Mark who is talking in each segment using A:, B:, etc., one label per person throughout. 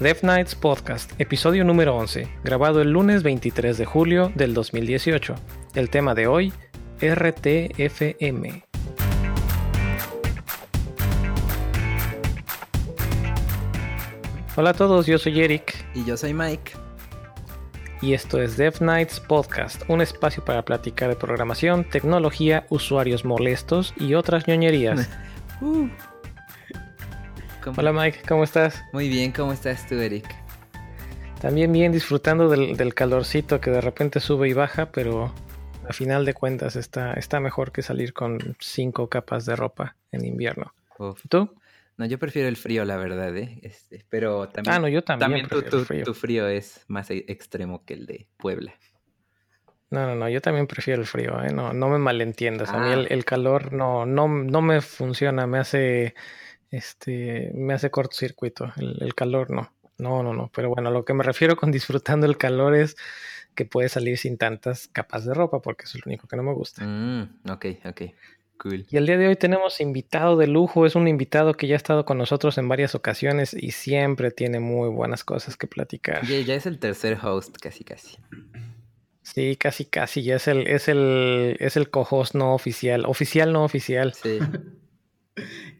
A: Death Nights Podcast, episodio número 11, grabado el lunes 23 de julio del 2018. El tema de hoy, RTFM. Hola a todos, yo soy Eric.
B: Y yo soy Mike.
A: Y esto es Dev Nights Podcast, un espacio para platicar de programación, tecnología, usuarios molestos y otras ñoñerías. Uh. Hola Mike, ¿cómo estás?
B: Muy bien, ¿cómo estás tú, Eric?
A: También bien, disfrutando del, calorcito que de repente sube y baja, pero a final de cuentas está, está mejor que salir con cinco capas de ropa en invierno. ¿Tú?
B: No, yo prefiero el frío, la verdad, ¿eh? Este, pero también,
A: ah, no, yo también,
B: tu, frío. tu, frío. es más e, extremo que el de Puebla.
A: No, no, no, yo también prefiero el frío, ¿eh? No, no me malentiendas. A mí el, ah. el, calor no, no, no me funciona, me hace este, me hace cortocircuito. El, el calor no. No, no, no. Pero bueno, lo que me refiero con disfrutando el calor es que puede salir sin tantas capas de ropa, porque es lo único que no me gusta.
B: Mm, ok, ok. Cool.
A: Y el día de hoy tenemos invitado de lujo. Es un invitado que ya ha estado con nosotros en varias ocasiones y siempre tiene muy buenas cosas que platicar.
B: Ya, ya es el tercer host, casi casi.
A: Sí, casi casi. Ya es el, es el, es el co-host no oficial. Oficial no oficial.
B: Sí.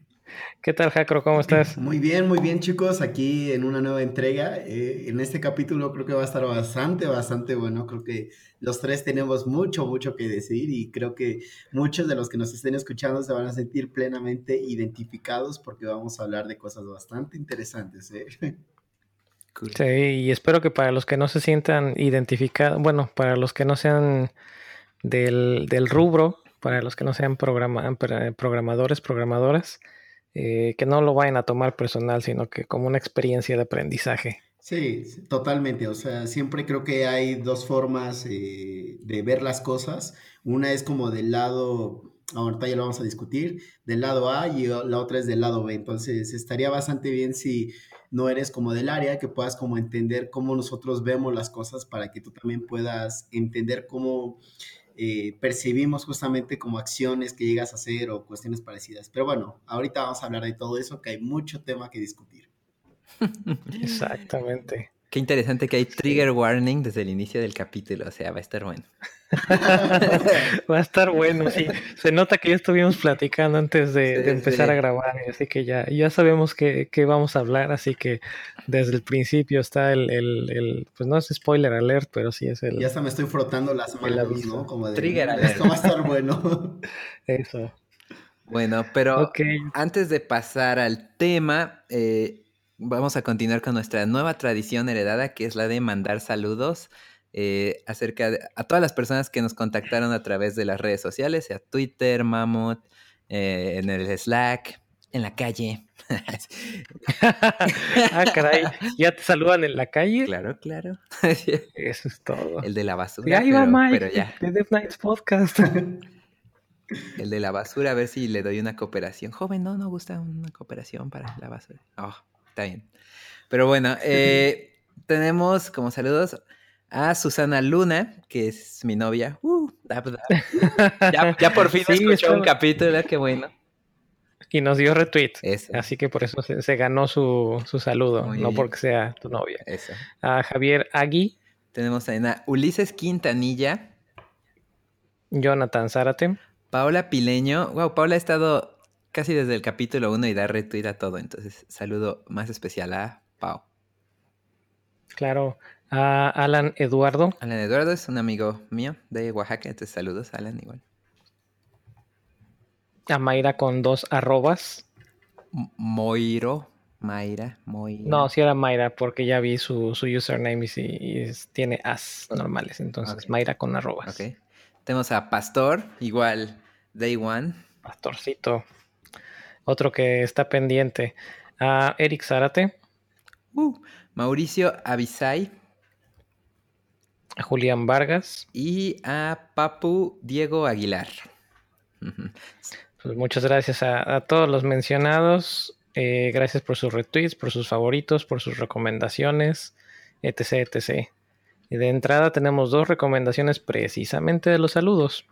A: ¿Qué tal, Jacro? ¿Cómo estás?
C: Muy bien, muy bien, chicos. Aquí en una nueva entrega. Eh, en este capítulo creo que va a estar bastante, bastante bueno. Creo que los tres tenemos mucho, mucho que decir y creo que muchos de los que nos estén escuchando se van a sentir plenamente identificados porque vamos a hablar de cosas bastante interesantes. ¿eh?
A: Sí, y espero que para los que no se sientan identificados, bueno, para los que no sean del, del rubro, para los que no sean programa, programadores, programadoras, eh, que no lo vayan a tomar personal, sino que como una experiencia de aprendizaje.
C: Sí, totalmente. O sea, siempre creo que hay dos formas eh, de ver las cosas. Una es como del lado, ahorita ya lo vamos a discutir, del lado A y la otra es del lado B. Entonces, estaría bastante bien si no eres como del área, que puedas como entender cómo nosotros vemos las cosas para que tú también puedas entender cómo eh, percibimos justamente como acciones que llegas a hacer o cuestiones parecidas. Pero bueno, ahorita vamos a hablar de todo eso, que hay mucho tema que discutir.
A: Exactamente.
B: Qué interesante que hay trigger warning desde el inicio del capítulo, o sea, va a estar bueno.
A: Va a estar bueno, sí. Se nota que ya estuvimos platicando antes de, empezar a grabar, así que ya, ya sabemos que, vamos a hablar, así que desde el principio está el, el, pues no es spoiler alert, pero sí es el...
C: Ya hasta me estoy frotando las manos, ¿no? Como de,
B: Trigger alert.
C: Esto va a estar bueno.
A: Eso.
B: Bueno, pero antes de pasar al tema, eh, vamos a continuar con nuestra nueva tradición heredada, que es la de mandar saludos eh, acerca de a todas las personas que nos contactaron a través de las redes sociales, sea Twitter, Mammoth, eh, en el Slack, en la calle.
A: ah, caray, ¿ya te saludan en la calle?
B: Claro, claro.
A: Eso es todo.
B: El de la basura.
A: ahí va Mike, pero ya. de Death Nights Podcast.
B: El de la basura, a ver si le doy una cooperación. Joven, no, no gusta una cooperación para la basura. Oh, está bien. Pero bueno, eh, tenemos como saludos a Susana Luna, que es mi novia. Uh, ya, por fin escuchó un capítulo, qué bueno.
A: Y nos dio retweet. Así que por eso se, ganó su, saludo, no porque sea tu novia.
B: Eso.
A: A Javier Agui.
B: Tenemos a Ulises Quintanilla.
A: Jonathan Zárate.
B: Paola Pileño. Wow, Paola ha estado casi desde el capítulo 1 y da retweet a todo. Entonces, saludo más especial a Pau.
A: Claro a Alan Eduardo.
B: Alan Eduardo es un amigo mío de Oaxaca, entonces saludos, Alan, igual.
A: A Mayra con dos arrobas.
B: Moiro, Mayra, Moira.
A: No, sí era Mayra, porque ya vi su, username y, tiene as normales, entonces Mayra con arrobas.
B: Ok. Tenemos a Pastor, igual, Day One.
A: Pastorcito. Otro que está pendiente. A Eric Zárate.
B: Uh, Mauricio Avisay
A: a Julián Vargas
B: y a Papu Diego Aguilar.
A: Pues muchas gracias a, todos los mencionados. Eh, gracias por sus retweets, por sus favoritos, por sus recomendaciones, etc, etc. Y de entrada tenemos dos recomendaciones precisamente de los saludos.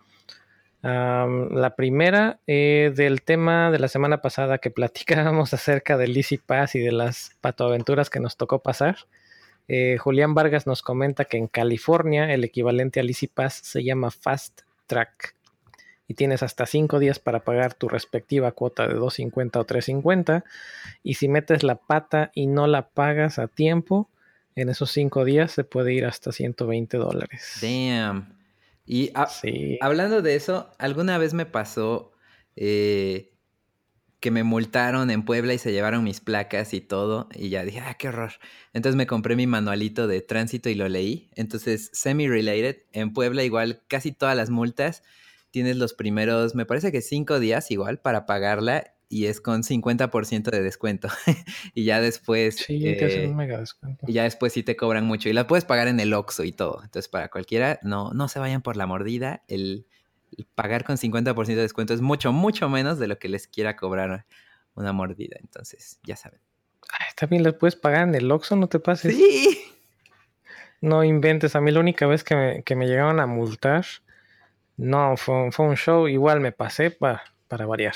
A: La primera eh, del tema de la semana pasada que platicábamos acerca del Easy Pass y de las patoaventuras que nos tocó pasar. Eh, Julián Vargas nos comenta que en California el equivalente al Easy Pass se llama Fast Track y tienes hasta 5 días para pagar tu respectiva cuota de 2.50 o 3.50 y si metes la pata y no la pagas a tiempo, en esos 5 días se puede ir hasta 120 dólares.
B: Damn. Y hablando de eso, alguna vez me pasó eh, que me multaron en Puebla y se llevaron mis placas y todo. Y ya dije, ah, qué horror. Entonces me compré mi manualito de tránsito y lo leí. Entonces, semi-related, en Puebla igual casi todas las multas tienes los primeros, me parece que cinco días igual para pagarla y es con 50% de descuento. y ya después...
A: Sí, te un eh, mega descuento.
B: Y ya después sí te cobran mucho. Y la puedes pagar en el Oxxo y todo. Entonces, para cualquiera, no, no se vayan por la mordida. El, pagar con 50% de descuento es mucho, mucho menos de lo que les quiera cobrar una mordida. Entonces, ya saben.
A: Ay, también les puedes pagar en el Oxxo, no te pases.
B: Sí.
A: No inventes. A mí la única vez que me, que me llegaron a multar, no, fue, fue un show. Igual me pasé para variar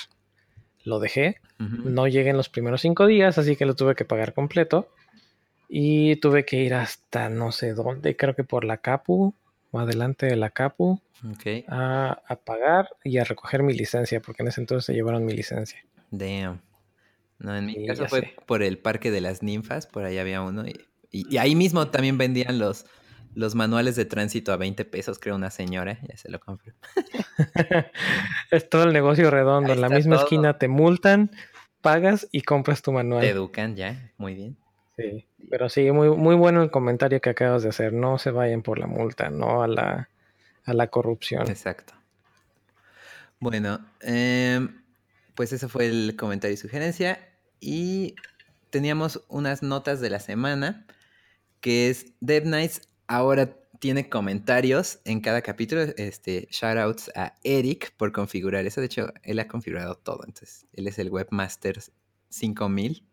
A: lo dejé. No llegué en los primeros cinco días, así que lo tuve que pagar completo. Y tuve que ir hasta no sé dónde, creo que por la Capu, o adelante de la Capu, a, pagar y a recoger mi licencia, porque en ese entonces se llevaron mi licencia.
B: Damn. No, en mi caso fue por el Parque de las Ninfas, por ahí había uno. y, ahí mismo también vendían los, los manuales de tránsito a 20 pesos, creo una señora, ya se lo compró.
A: es todo el negocio redondo. en la misma esquina te multan, pagas y compras tu manual.
B: Te educan ya, muy bien.
A: Sí, pero sí, muy, muy bueno el comentario que acabas de hacer. No se vayan por la multa, no a la, a la corrupción.
B: Exacto. Bueno, em, pues eso fue el comentario y sugerencia. Y teníamos unas notas de la semana, que es Dev Nights ahora tiene comentarios en cada capítulo. Este, shoutouts a Eric por configurar eso. De hecho, él ha configurado todo. Entonces, él es el webmaster 5000.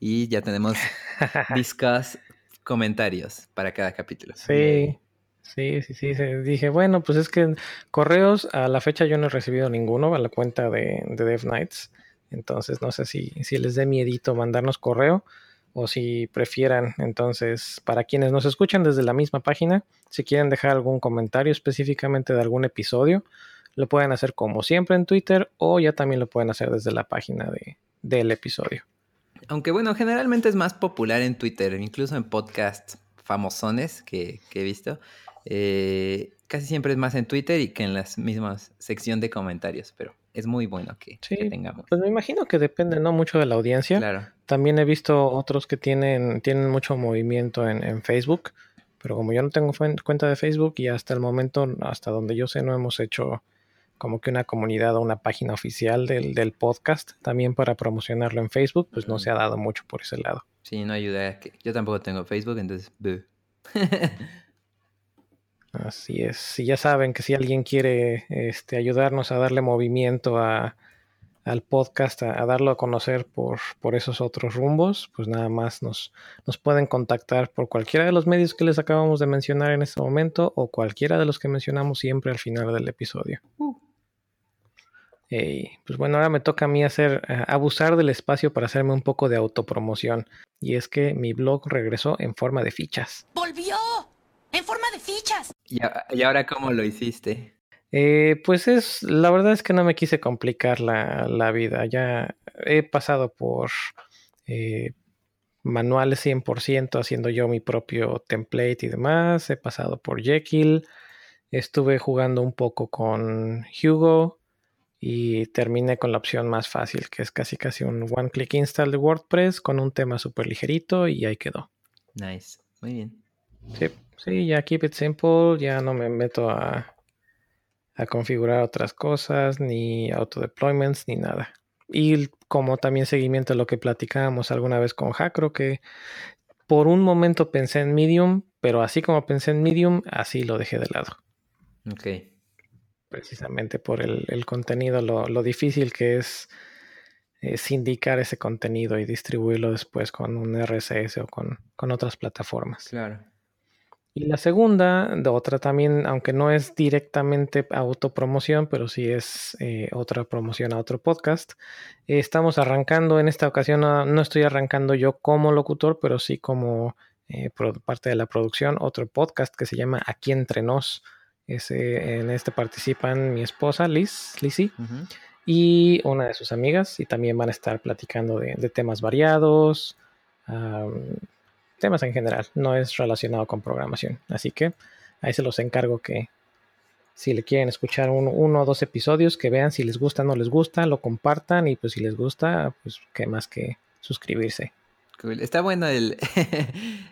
B: Y ya tenemos discuss comentarios para cada capítulo.
A: Sí. Sí, sí, sí, Dije, bueno, pues es que correos a la fecha yo no he recibido ninguno a la cuenta de, de Dev Nights. Entonces no sé si, si les dé miedito mandarnos correo o si prefieran. Entonces, para quienes nos escuchan desde la misma página, si quieren dejar algún comentario específicamente de algún episodio, lo pueden hacer como siempre en Twitter o ya también lo pueden hacer desde la página de, del episodio.
B: Aunque bueno, generalmente es más popular en Twitter, incluso en podcasts famosones que, he visto. Eh, casi siempre es más en Twitter y que en las mismas sección de comentarios, pero es muy bueno que, tengamos.
A: Pues me imagino que depende, ¿no? Mucho de la audiencia.
B: Claro.
A: También he visto otros que tienen, tienen mucho movimiento en, Facebook, pero como yo no tengo cuenta de Facebook y hasta el momento, hasta donde yo sé, no hemos hecho como que una comunidad o una página oficial del, del podcast también para promocionarlo en Facebook, pues no se ha dado mucho por ese lado.
B: Sí, no ayuda. Yo tampoco tengo Facebook, entonces...
A: Así es. Si ya saben que si alguien quiere este, ayudarnos a darle movimiento a, al podcast, a, darlo a conocer por, por esos otros rumbos, pues nada más nos, nos pueden contactar por cualquiera de los medios que les acabamos de mencionar en este momento o cualquiera de los que mencionamos siempre al final del episodio. Uh. pues bueno, ahora me toca a mí hacer, eh, abusar del espacio para hacerme un poco de autopromoción. Y es que mi blog regresó en forma de fichas.
D: ¡Volvió! En forma de fichas.
B: ¿Y, ahora cómo lo hiciste?
A: Eh, pues es, la verdad es que no me quise complicar la, vida. Ya he pasado por eh, manuales 100% haciendo yo mi propio template y demás. He pasado por Jekyll. Estuve jugando un poco con Hugo y terminé con la opción más fácil, que es casi casi un one click install de WordPress con un tema súper ligerito y ahí quedó.
B: Nice, muy bien.
A: Sí. Sí, ya keep it simple, ya no me meto a, a configurar otras cosas, ni auto deployments, ni nada. Y como también seguimiento a lo que platicábamos alguna vez con Hackro, que por un momento pensé en Medium, pero así como pensé en Medium, así lo dejé de lado.
B: Ok.
A: Precisamente por el, contenido, lo, difícil que es, es, sindicar ese contenido y distribuirlo después con un RSS o con, con otras plataformas.
B: Claro.
A: Y la segunda, de otra también, aunque no es directamente autopromoción, pero sí es eh, otra promoción a otro podcast. estamos arrancando, en esta ocasión no, estoy arrancando yo como locutor, pero sí como eh, parte de la producción, otro podcast que se llama Aquí Entre Nos. en este participan mi esposa Liz, Lizzie, y una de sus amigas, y también van a estar platicando de, temas variados temas en general, no es relacionado con programación. Así que ahí se los encargo que si le quieren escuchar uno o dos episodios, que vean si les gusta o no les gusta, lo compartan y pues si les gusta, pues qué más que suscribirse.
B: Está bueno el,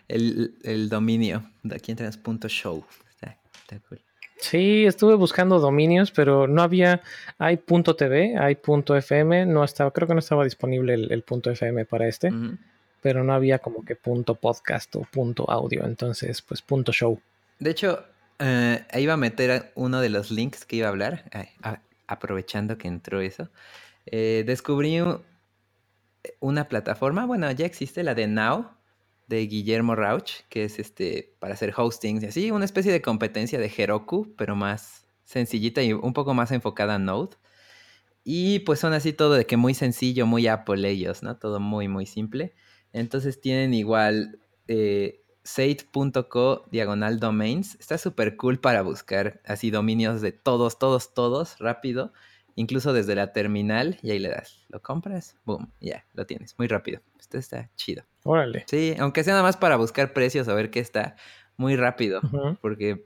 B: el, dominio de aquí en punto show. Está,
A: cool. Sí, estuve buscando dominios, pero no había. Hay punto .tv, hay punto .fm, no estaba, creo que no estaba disponible el, punto .fm para este pero no había como que punto podcast o punto audio, entonces pues punto show.
B: De hecho, eh, iba a meter uno de los links que iba a hablar, aprovechando que entró eso. Eh, descubrí una plataforma, bueno, ya existe la de Now, de Guillermo Rauch, que es este para hacer hostings y así, una especie de competencia de Heroku, pero más sencillita y un poco más enfocada a Node. Y pues son así todo de que muy sencillo, muy Apple ellos, ¿no? Todo muy, muy simple. Entonces tienen igual eh, sate.co diagonal domains. Está súper cool para buscar así dominios de todos, todos, todos, rápido. Incluso desde la terminal y ahí le das. Lo compras, boom, ya, lo tienes. Muy rápido. Esto está chido.
A: Órale.
B: Sí, aunque sea nada más para buscar precios, a ver qué está muy rápido. Porque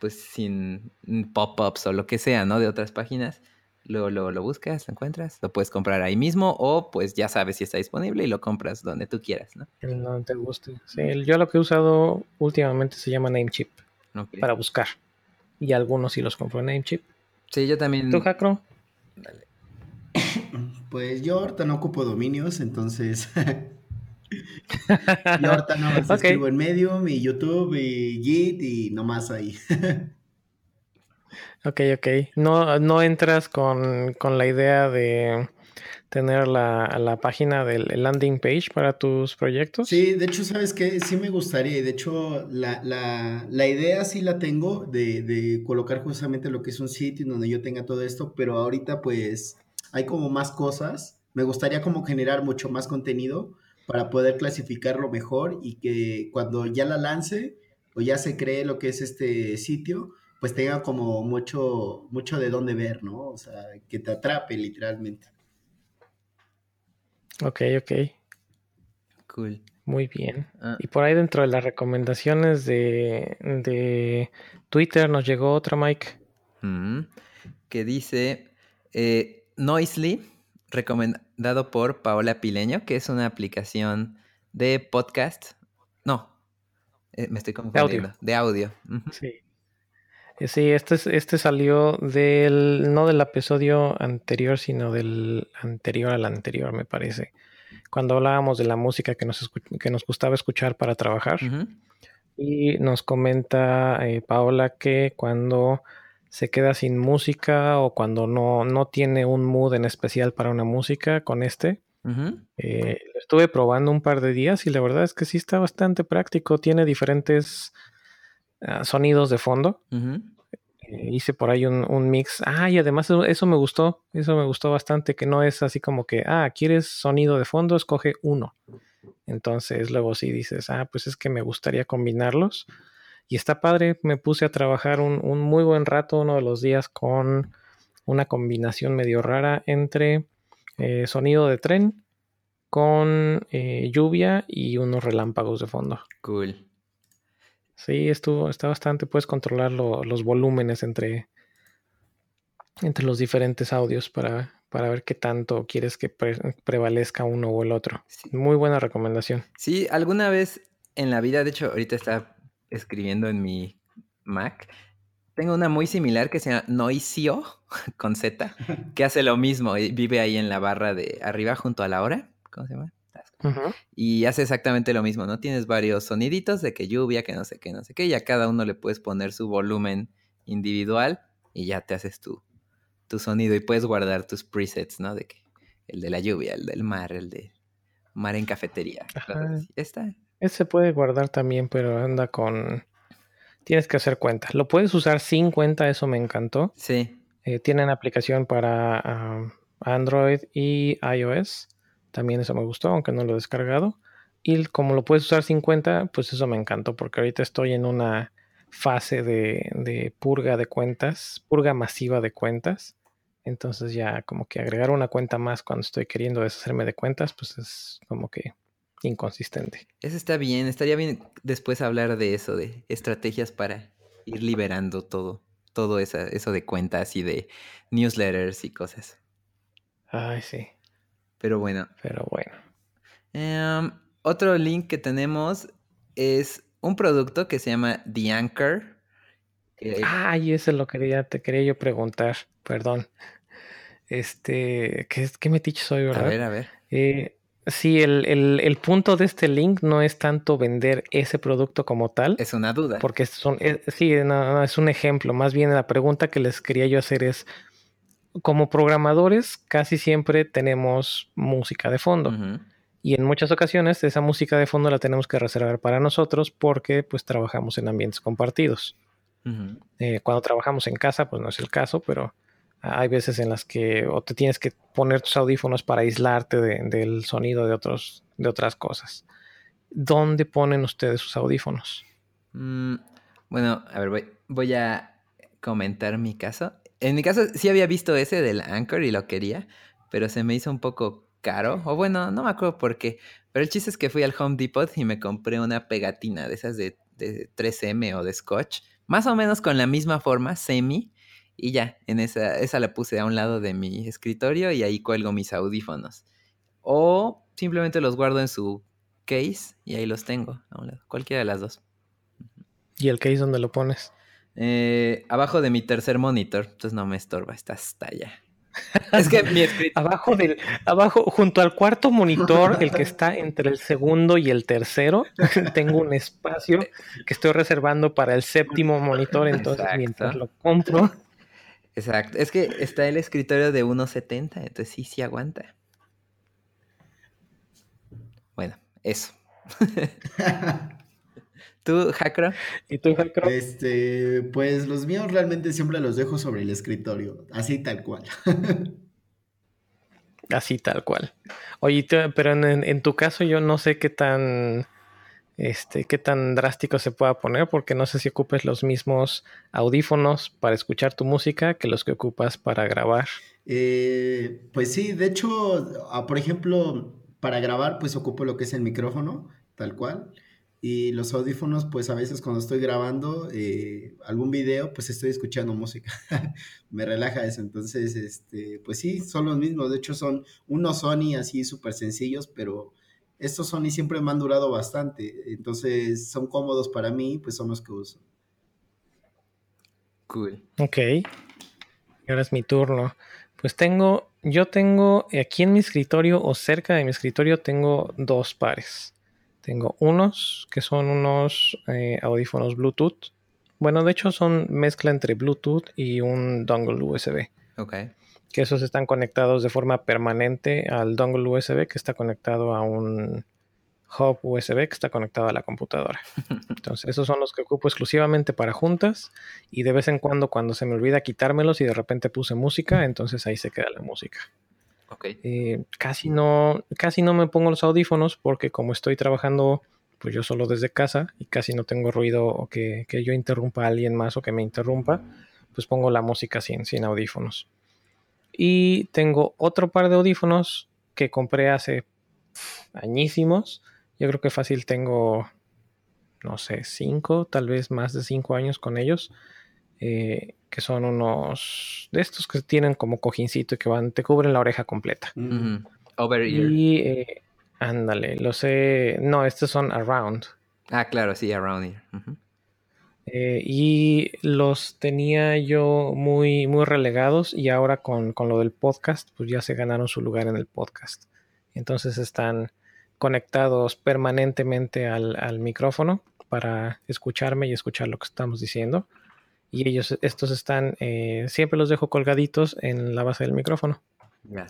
B: pues sin pop-ups o lo que sea, ¿no? De otras páginas Luego, lo buscas, lo encuentras, lo puedes comprar ahí mismo o pues ya sabes si está disponible y lo compras donde tú quieras, ¿no?
A: donde te guste. Sí, yo lo que he usado últimamente se llama Namecheap para buscar. Y algunos sí los compro en Namecheap.
B: Sí, yo también.
A: ¿Tú, Jacro?
C: Dale. Pues yo ahorita no ocupo dominios, entonces. yo ahorita no okay. escribo en Medium y YouTube y Git y nomás ahí.
A: Ok, ok. No, no entras con, la idea de tener la, la, página del landing page para tus proyectos?
C: Sí, de hecho, ¿sabes qué? Sí me gustaría. De hecho, la, la, la idea sí la tengo de, de, colocar justamente lo que es un sitio donde yo tenga todo esto, pero ahorita pues hay como más cosas. Me gustaría como generar mucho más contenido para poder clasificarlo mejor y que cuando ya la lance o ya se cree lo que es este sitio, pues tenga como mucho, mucho de dónde ver, ¿no? O sea, que te atrape literalmente.
A: Ok, ok.
B: Cool.
A: Muy bien. Ah. Y por ahí dentro de las recomendaciones de, Twitter nos llegó otra, Mike.
B: Mm, que dice eh, Noisely, recomendado por Paola Pileño, que es una aplicación de podcast. No, eh, me estoy confundiendo. De audio. De sí,
A: este, este salió del, no del episodio anterior, sino del anterior al anterior, me parece. Cuando hablábamos de la música que nos, que nos gustaba escuchar para trabajar. Y nos comenta eh, Paola que cuando se queda sin música o cuando no, no tiene un mood en especial para una música con este, eh, lo estuve probando un par de días y la verdad es que sí está bastante práctico. Tiene diferentes Ah, sonidos de fondo. Eh, hice por ahí un, mix. Ah, y además eso, me gustó. Eso me gustó bastante. Que no es así como que, ah, ¿quieres sonido de fondo? Escoge uno. Entonces luego sí dices, ah, pues es que me gustaría combinarlos. Y está padre. Me puse a trabajar un, muy buen rato, uno de los días, con una combinación medio rara entre eh, sonido de tren con eh, lluvia y unos relámpagos de fondo.
B: Cool.
A: Sí, estuvo, está bastante, puedes controlar los volúmenes entre, entre los diferentes audios para, para ver qué tanto quieres que prevalezca uno o el otro. Muy buena recomendación.
B: Sí, alguna vez en la vida, de hecho, ahorita está escribiendo en mi Mac. Tengo una muy similar que se llama Noisio con Z, que hace lo mismo y vive ahí en la barra de arriba junto a la hora. ¿Cómo se llama? Y hace exactamente lo mismo, ¿no? Tienes varios soniditos de que lluvia, que no sé qué, no sé qué, y a cada uno le puedes poner su volumen individual y ya te haces tu, tu sonido y puedes guardar tus presets, ¿no? De que el de la lluvia, el del mar, el de mar en cafetería.
A: Está. Ese puede guardar también, pero anda con tienes que hacer cuenta. Lo puedes usar sin cuenta, eso me encantó.
B: Sí.
A: Eh, tienen aplicación para ah, Android y iOS. También eso me gustó, aunque no lo he descargado. Y como lo puedes usar sin cuenta, pues eso me encantó, porque ahorita estoy en una fase de, de purga de cuentas, purga masiva de cuentas. Entonces ya como que agregar una cuenta más cuando estoy queriendo deshacerme de cuentas, pues es como que inconsistente.
B: Eso está bien, estaría bien después hablar de eso, de estrategias para ir liberando todo, todo eso de cuentas y de newsletters y cosas.
A: Ay, sí.
B: Pero bueno.
A: Pero bueno.
B: Em, otro link que tenemos es un producto que se llama The Anchor.
A: Ay, eso lo quería, te quería yo preguntar, perdón. Este, ¿qué, qué metiche soy, verdad?
B: A ver, a ver.
A: Eh, sí, el, punto de este link no es tanto vender ese producto como tal.
B: Es una duda.
A: Porque son, es, sí, no, es un ejemplo. Más bien la pregunta que les quería yo hacer es, como programadores casi siempre tenemos música de fondo. Y en muchas ocasiones esa música de fondo la tenemos que reservar para nosotros porque pues trabajamos en ambientes compartidos. Eh, cuando trabajamos en casa pues no es el caso, pero hay veces en las que o te tienes que poner tus audífonos para aislarte del sonido de, otros, de otras cosas. ¿Dónde ponen ustedes sus audífonos?
B: Mm, bueno, a ver, voy, a comentar mi caso. En mi caso sí había visto ese del Anchor y lo quería, pero se me hizo un poco caro. O bueno, no me acuerdo por qué. Pero el chiste es que fui al Home Depot y me compré una pegatina de esas de, de 3M o de Scotch. Más o menos con la misma forma, semi y ya, en esa, esa la puse a un lado de mi escritorio y ahí cuelgo mis audífonos. O simplemente los guardo en su case y ahí los tengo a un lado. Cualquiera de las dos.
A: ¿Y el case dónde lo pones?
B: Eh, abajo de mi tercer monitor. Entonces no me estorba, está hasta allá.
A: Es que mi abajo del, abajo, junto al cuarto monitor, el que está entre el segundo y el tercero, tengo un espacio que estoy reservando para el séptimo monitor. Entonces, mientras lo compro,
B: Exacto. Es que está el escritorio de 1.70, entonces sí, sí aguanta. Bueno, eso. ¿Tú, Hackro?
A: ¿Y tú, Hackro?
C: Este, pues los míos realmente siempre los dejo sobre el escritorio, así tal cual.
A: así tal cual. Oye, pero en, tu caso yo no sé qué tan este, qué tan drástico se pueda poner, porque no sé si ocupes los mismos audífonos para escuchar tu música que los que ocupas para grabar.
C: Eh, pues sí, de hecho, ah, por ejemplo, para grabar, pues ocupo lo que es el micrófono, tal cual. Y los audífonos, pues a veces cuando estoy grabando eh, algún video, pues estoy escuchando música. Me relaja eso. Entonces, este, pues sí, son los mismos. De hecho, son unos Sony así súper sencillos, pero estos Sony siempre me han durado bastante, entonces son cómodos para mí, pues son los que uso.
B: Cool.
A: Ok. Ahora es mi turno. Pues tengo, yo tengo aquí en mi escritorio o cerca de mi escritorio tengo dos pares. Tengo unos que son unos eh, audífonos Bluetooth. Bueno, de hecho son mezcla entre Bluetooth y un dongle USB.
B: Ok
A: que esos están conectados de forma permanente al dongle USB que está conectado a un hub USB que está conectado a la computadora. Entonces, esos son los que ocupo exclusivamente para juntas y de vez en cuando cuando se me olvida quitármelos y de repente puse música, entonces ahí se queda la música.
B: Okay.
A: Eh, casi no casi no me pongo los audífonos porque como estoy trabajando pues yo solo desde casa y casi no tengo ruido o que, que yo interrumpa a alguien más o que me interrumpa, pues pongo la música sin, sin audífonos. Y tengo otro par de audífonos que compré hace añísimos. Yo creo que fácil tengo, no sé, cinco, tal vez más de cinco años con ellos. Eh, que son unos de estos que tienen como cojincito y que van, te cubren la oreja completa.
B: Over ear.
A: Y eh, ándale, lo sé. No, estos son around.
B: Ah, claro, sí, around ear.
A: Eh, y los tenía yo muy, muy relegados y ahora con, lo del podcast, pues ya se ganaron su lugar en el podcast. Entonces están conectados permanentemente al, micrófono para escucharme y escuchar lo que estamos diciendo. Y ellos, estos están, eh, siempre los dejo colgaditos en la base del micrófono.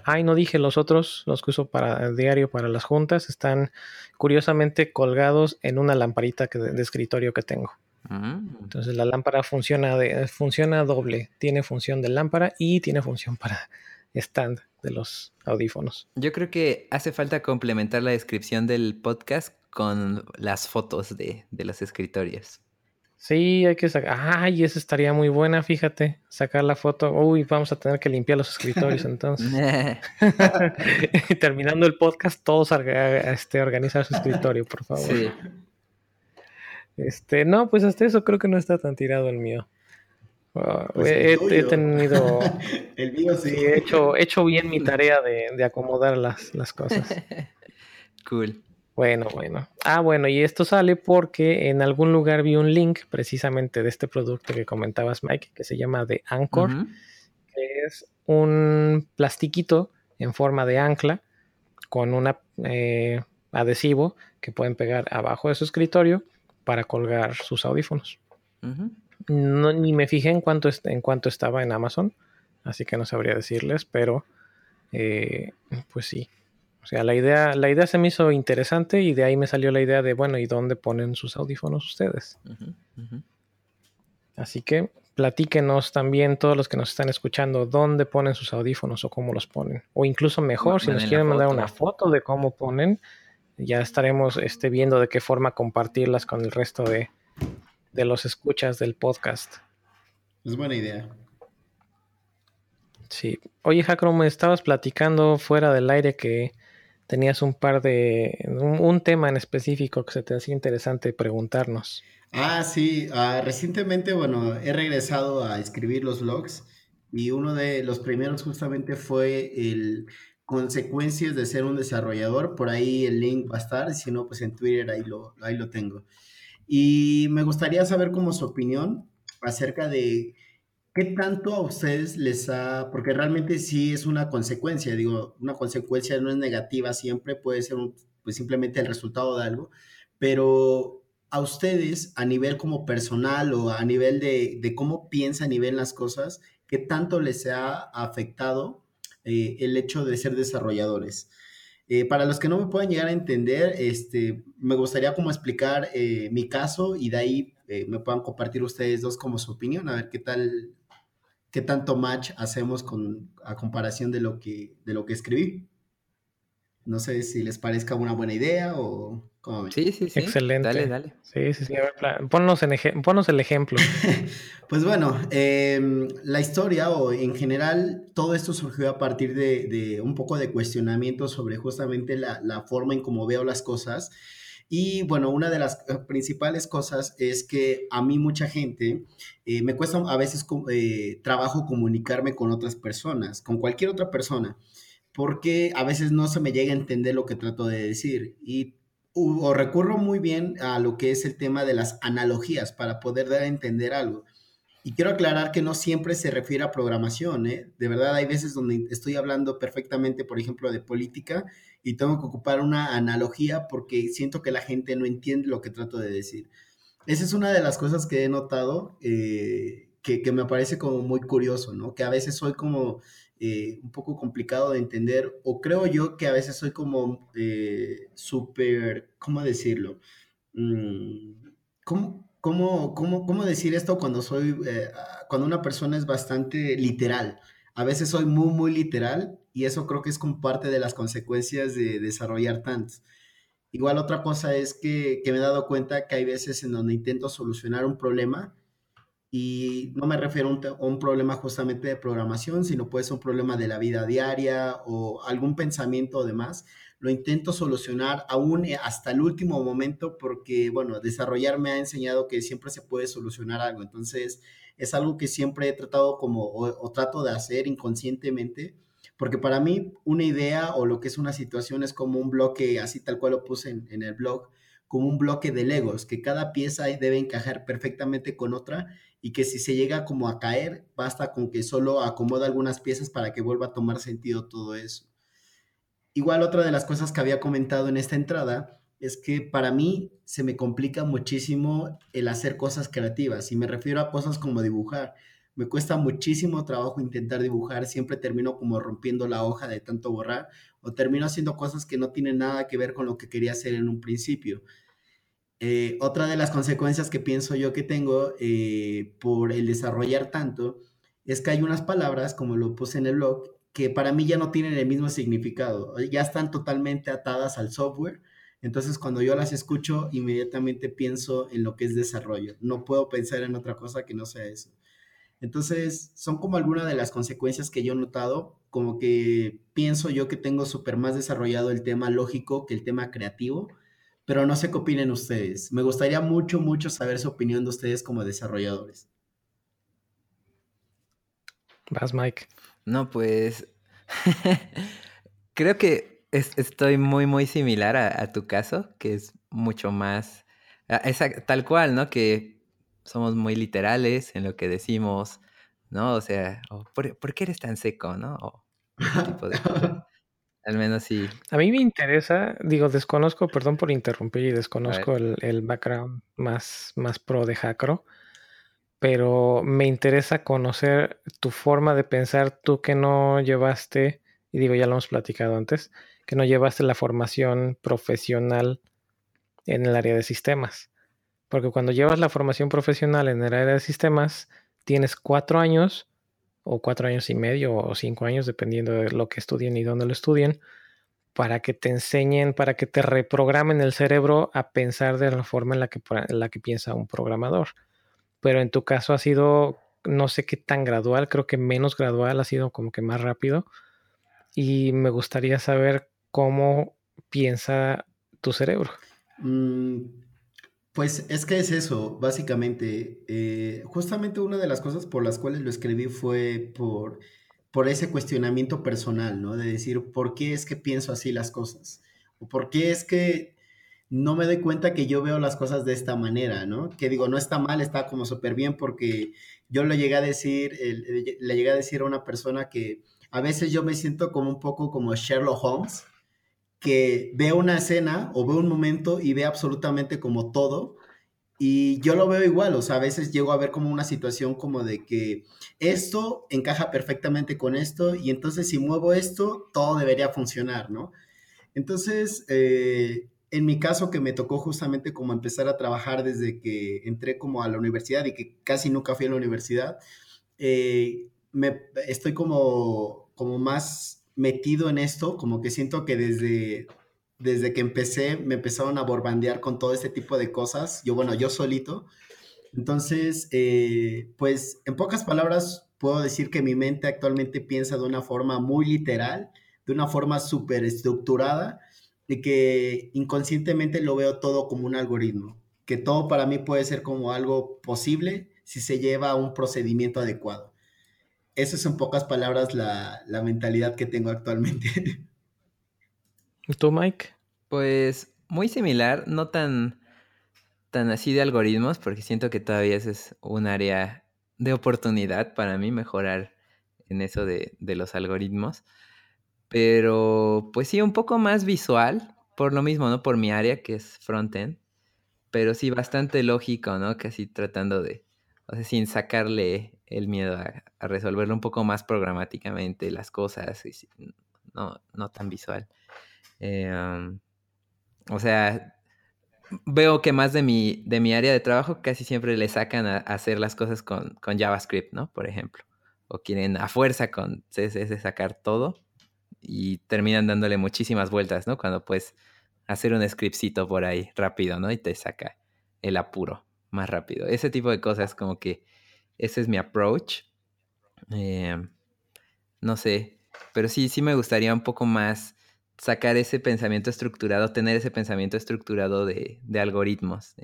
A: Ay, no dije los otros, los que uso para el diario, para las juntas, están curiosamente colgados en una lamparita de escritorio que tengo. Mm. Entonces la lámpara funciona, de, funciona doble. Tiene función de lámpara y tiene función para stand de los audífonos.
B: Yo creo que hace falta complementar la descripción del podcast con las fotos de, de los escritorios.
A: Sí, hay que sacar. Ay, esa estaría muy buena, fíjate. Sacar la foto. Uy, vamos a tener que limpiar los escritorios entonces. Terminando el podcast, todos este, organizar su escritorio, por favor. Sí. Este, no, pues hasta eso creo que no está tan tirado el mío. Ah, pues he, tenido. el mío sí. He hecho, hecho bien mi tarea de, de acomodar las, las cosas.
B: cool.
A: Bueno, bueno. Ah, bueno, y esto sale porque en algún lugar vi un link precisamente de este producto que comentabas, Mike, que se llama The Anchor, que es un plastiquito en forma de ancla con un eh, adhesivo que pueden pegar abajo de su escritorio para colgar sus audífonos. no, ni me fijé en cuánto, en cuánto estaba en Amazon, así que no sabría decirles, pero eh, pues sí, o sea, la idea, la idea se me hizo interesante y de ahí me salió la idea de, bueno, ¿y dónde ponen sus audífonos ustedes? Así que platíquenos también todos los que nos están escuchando dónde ponen sus audífonos o cómo los ponen. O incluso mejor, si nos quieren mandar una foto de cómo ponen, ya estaremos este, viendo de qué forma compartirlas con el resto de, de los escuchas del podcast.
C: Es buena idea.
A: Sí. Oye, Jacro, me estabas platicando fuera del aire que tenías un par de, un, tema en específico que se te hacía interesante preguntarnos.
C: Ah, sí, ah, recientemente, bueno, he regresado a escribir los blogs y uno de los primeros justamente fue el consecuencias de ser un desarrollador, por ahí el link va a estar, si no, pues en Twitter ahí lo, ahí lo tengo. Y me gustaría saber como su opinión acerca de ¿Qué tanto a ustedes les ha, porque realmente sí es una consecuencia, digo, una consecuencia no es negativa siempre, puede ser pues simplemente el resultado de algo, pero a ustedes a nivel como personal o a nivel de, cómo piensan y ven las cosas, ¿qué tanto les ha afectado eh, el hecho de ser desarrolladores? Eh, para los que no me pueden llegar a entender, este, me gustaría como explicar eh, mi caso y de ahí me puedan compartir ustedes dos como su opinión, a ver qué tal qué tanto match hacemos con, a comparación de lo, que, de lo que escribí. No sé si les parezca una buena idea o cómo
B: Sí, sí, sí.
A: Excelente. Dale, dale. Sí, sí, sí. ponnos, el ejemplo.
C: pues bueno, em, la historia o en general todo esto surgió a partir de, un poco de cuestionamiento sobre justamente la, la forma en cómo veo las cosas y bueno, una de las eh, principales cosas es que a mí mucha gente eh, me cuesta a veces eh, trabajo comunicarme con otras personas, con cualquier otra persona, porque a veces no se me llega a entender lo que trato de decir. Y o recurro muy bien a lo que es el tema de las analogías para poder dar a entender algo. Y quiero aclarar que no siempre se refiere a programación, ¿eh? De verdad, hay veces donde estoy hablando perfectamente, por ejemplo, de política y tengo que ocupar una analogía porque siento que la gente no entiende lo que trato de decir. Esa es una de las cosas que he notado eh, que, que, me parece como muy curioso, ¿no? Que a veces soy como eh, un poco complicado de entender o creo yo que a veces soy como eh, súper, ¿cómo decirlo? Mm, ¿Cómo, ¿cómo, cómo, cómo decir esto cuando soy, eh, cuando una persona es bastante literal? A veces soy muy, muy literal y eso creo que es como parte de las consecuencias de desarrollar tanto. Igual otra cosa es que, que me he dado cuenta que hay veces en donde intento solucionar un problema y no me refiero a un, problema justamente de programación, sino puede ser un problema de la vida diaria o algún pensamiento o demás. Lo intento solucionar aún eh, hasta el último momento porque, bueno, desarrollar me ha enseñado que siempre se puede solucionar algo. Entonces, es algo que siempre he tratado como, o, trato de hacer inconscientemente, porque para mí una idea o lo que es una situación es como un bloque, así tal cual lo puse en, el blog, como un bloque de legos, que cada pieza debe encajar perfectamente con otra y que si se llega como a caer, basta con que solo acomoda algunas piezas para que vuelva a tomar sentido todo eso. Igual otra de las cosas que había comentado en esta entrada es que para mí se me complica muchísimo el hacer cosas creativas y me refiero a cosas como dibujar. Me cuesta muchísimo trabajo intentar dibujar, siempre termino como rompiendo la hoja de tanto borrar o termino haciendo cosas que no tienen nada que ver con lo que quería hacer en un principio. Eh, otra de las consecuencias que pienso yo que tengo eh, por el desarrollar tanto es que hay unas palabras, como lo puse en el blog, que para mí ya no tienen el mismo significado, ya están totalmente atadas al software. Entonces, cuando yo las escucho, inmediatamente pienso en lo que es desarrollo. No puedo pensar en otra cosa que no sea eso. Entonces, son como algunas de las consecuencias que yo he notado, como que pienso yo que tengo súper más desarrollado el tema lógico que el tema creativo, pero no sé qué opinen ustedes. Me gustaría mucho, mucho saber su opinión de ustedes como desarrolladores.
A: Vas, Mike.
B: No, pues creo que estoy muy, muy similar a, tu caso, que es mucho más, tal cual, ¿no? Que somos muy literales en lo que decimos, ¿no? O sea, ¿por, qué eres tan seco, no? O tipo de Al menos sí.
A: A mí me interesa, digo, desconozco, perdón por interrumpir y desconozco el, background más, más pro de Hackro, pero me interesa conocer tu forma de pensar, tú que no llevaste, y digo, ya lo hemos platicado antes, que no llevaste la formación profesional en el área de sistemas. Porque cuando llevas la formación profesional en el área de sistemas, tienes cuatro años o cuatro años y medio o cinco años, dependiendo de lo que estudien y dónde lo estudien, para que te enseñen, para que te reprogramen el cerebro a pensar de la forma en la que, en la que piensa un programador. Pero en tu caso ha sido, no sé qué tan gradual, creo que menos gradual, ha sido como que más rápido. Y me gustaría saber cómo piensa tu cerebro.
C: Mm, pues es que es eso, básicamente. Eh, justamente una de las cosas por las cuales lo escribí fue por, por ese cuestionamiento personal, ¿no? De decir, ¿por qué es que pienso así las cosas? ¿O por qué es que no me doy cuenta que yo veo las cosas de esta manera, ¿no? Que digo, no está mal, está como súper bien porque yo le llegué a decir, le llegué a decir a una persona que a veces yo me siento como un poco como Sherlock Holmes que ve una escena o ve un momento y ve absolutamente como todo. Y yo lo veo igual, o sea, a veces llego a ver como una situación como de que esto encaja perfectamente con esto y entonces si muevo esto, todo debería funcionar, ¿no? Entonces, eh, en mi caso que me tocó justamente como empezar a trabajar desde que entré como a la universidad y que casi nunca fui a la universidad, eh, me, estoy como, como más metido en esto, como que siento que desde, desde que empecé me empezaron a borbandear con todo este tipo de cosas, yo bueno, yo solito. Entonces, eh, pues en pocas palabras puedo decir que mi mente actualmente piensa de una forma muy literal, de una forma súper estructurada y que inconscientemente lo veo todo como un algoritmo, que todo para mí puede ser como algo posible si se lleva a un procedimiento adecuado esa es en pocas palabras la, mentalidad que tengo actualmente.
A: ¿Y tú, Mike?
B: Pues muy similar, no tan, tan así de algoritmos, porque siento que todavía ese es un área de oportunidad para mí mejorar en eso de, de los algoritmos. Pero pues sí, un poco más visual, por lo mismo, ¿no? Por mi área que es frontend, pero sí bastante lógico, ¿no? Casi tratando de, o sea, sin sacarle el miedo a, resolverlo un poco más programáticamente las cosas, no, no tan visual. Eh, o sea, veo que más de mi, de mi área de trabajo casi siempre le sacan a, hacer las cosas con, con, JavaScript, ¿no? Por ejemplo. O quieren a fuerza con CSS sacar todo y terminan dándole muchísimas vueltas, ¿no? Cuando puedes hacer un scriptcito por ahí rápido, ¿no? Y te saca el apuro más rápido. Ese tipo de cosas como que ese es mi approach. Em, no sé, pero sí, sí me gustaría un poco más sacar ese pensamiento estructurado, tener ese pensamiento estructurado de, algoritmos.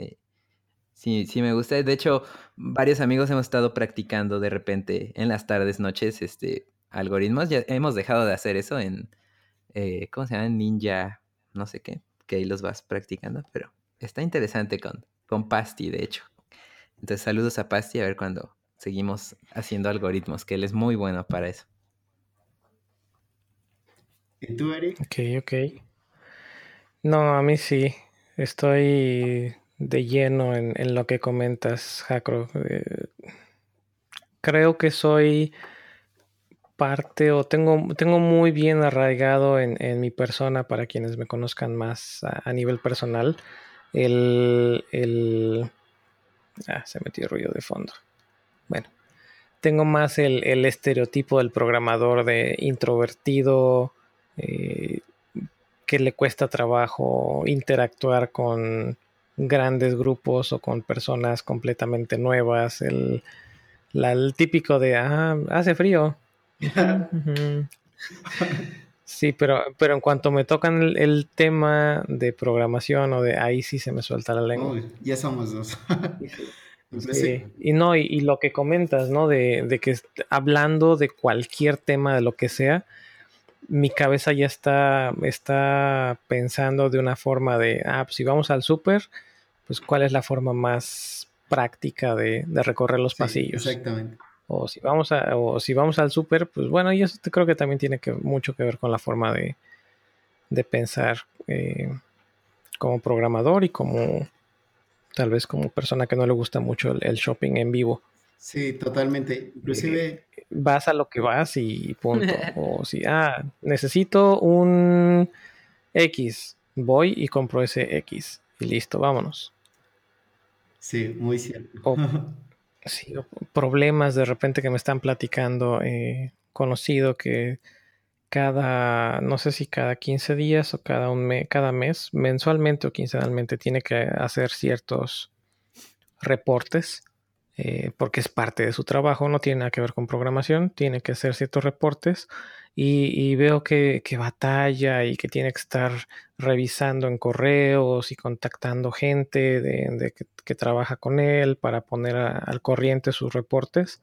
B: sí, sí me gusta. De hecho, varios amigos hemos estado practicando de repente en las tardes, noches, este, algoritmos. Ya hemos dejado de hacer eso en, eh, ¿cómo se llama? Ninja, no sé qué, que ahí los vas practicando, pero está interesante con, con Pasti, de hecho. Entonces, saludos a Pasti, a ver cuándo seguimos haciendo algoritmos, que él es muy bueno para eso.
C: ¿Y tú, Eric?
A: Ok, ok. No, a mí sí. Estoy de lleno en, lo que comentas, Jacro. Eh, creo que soy parte o tengo, tengo muy bien arraigado en, mi persona para quienes me conozcan más a, nivel personal el. Ah, se metió ruido de fondo. Bueno, tengo más el, el estereotipo del programador de introvertido, eh, que le cuesta trabajo interactuar con grandes grupos o con personas completamente nuevas. El, el típico de, ah, hace frío. Sí, pero, pero en cuanto me tocan el, tema de programación o de ahí sí se me suelta la lengua.
C: ya somos dos.
A: sí. Y no, y, lo que comentas, ¿no? De, de, que hablando de cualquier tema, de lo que sea, mi cabeza ya está, está pensando de una forma de, ah, pues si vamos al súper, pues cuál es la forma más práctica de, de recorrer los pasillos.
C: Exactamente
A: o si vamos a o si vamos al súper, pues bueno, y eso creo que también tiene que, mucho que ver con la forma de, de pensar eh, como programador y como tal vez como persona que no le gusta mucho el, shopping en vivo.
C: Sí, totalmente. Inclusive
A: vas a lo que vas y punto. o si ah, necesito un X, voy y compro ese X y listo, vámonos.
C: Sí, muy cierto.
A: sí, problemas de repente que me están platicando eh, conocido que cada, no sé si cada 15 días o cada, un mes, cada mes, mensualmente o quincenalmente, tiene que hacer ciertos reportes, eh, porque es parte de su trabajo, no tiene nada que ver con programación, tiene que hacer ciertos reportes y, veo que, batalla y que tiene que estar revisando en correos y contactando gente de, que, trabaja con él para poner al corriente sus reportes.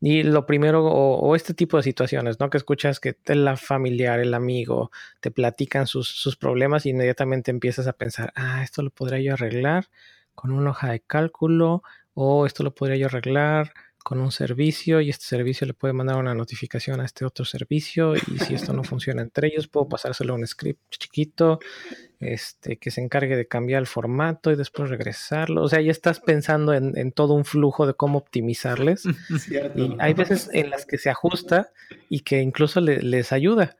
A: Y lo primero, o, este tipo de situaciones, ¿no? Que escuchas que la familiar, el amigo, te platican sus, sus problemas y inmediatamente empiezas a pensar, ah, esto lo podría yo arreglar con una hoja de cálculo, o esto lo podría yo arreglar con un servicio y este servicio le puede mandar una notificación a este otro servicio y si esto no funciona entre ellos puedo pasárselo a un script chiquito este que se encargue de cambiar el formato y después regresarlo. O sea ya estás pensando en, todo un flujo de cómo optimizarles y hay veces en las que se ajusta y que incluso les ayuda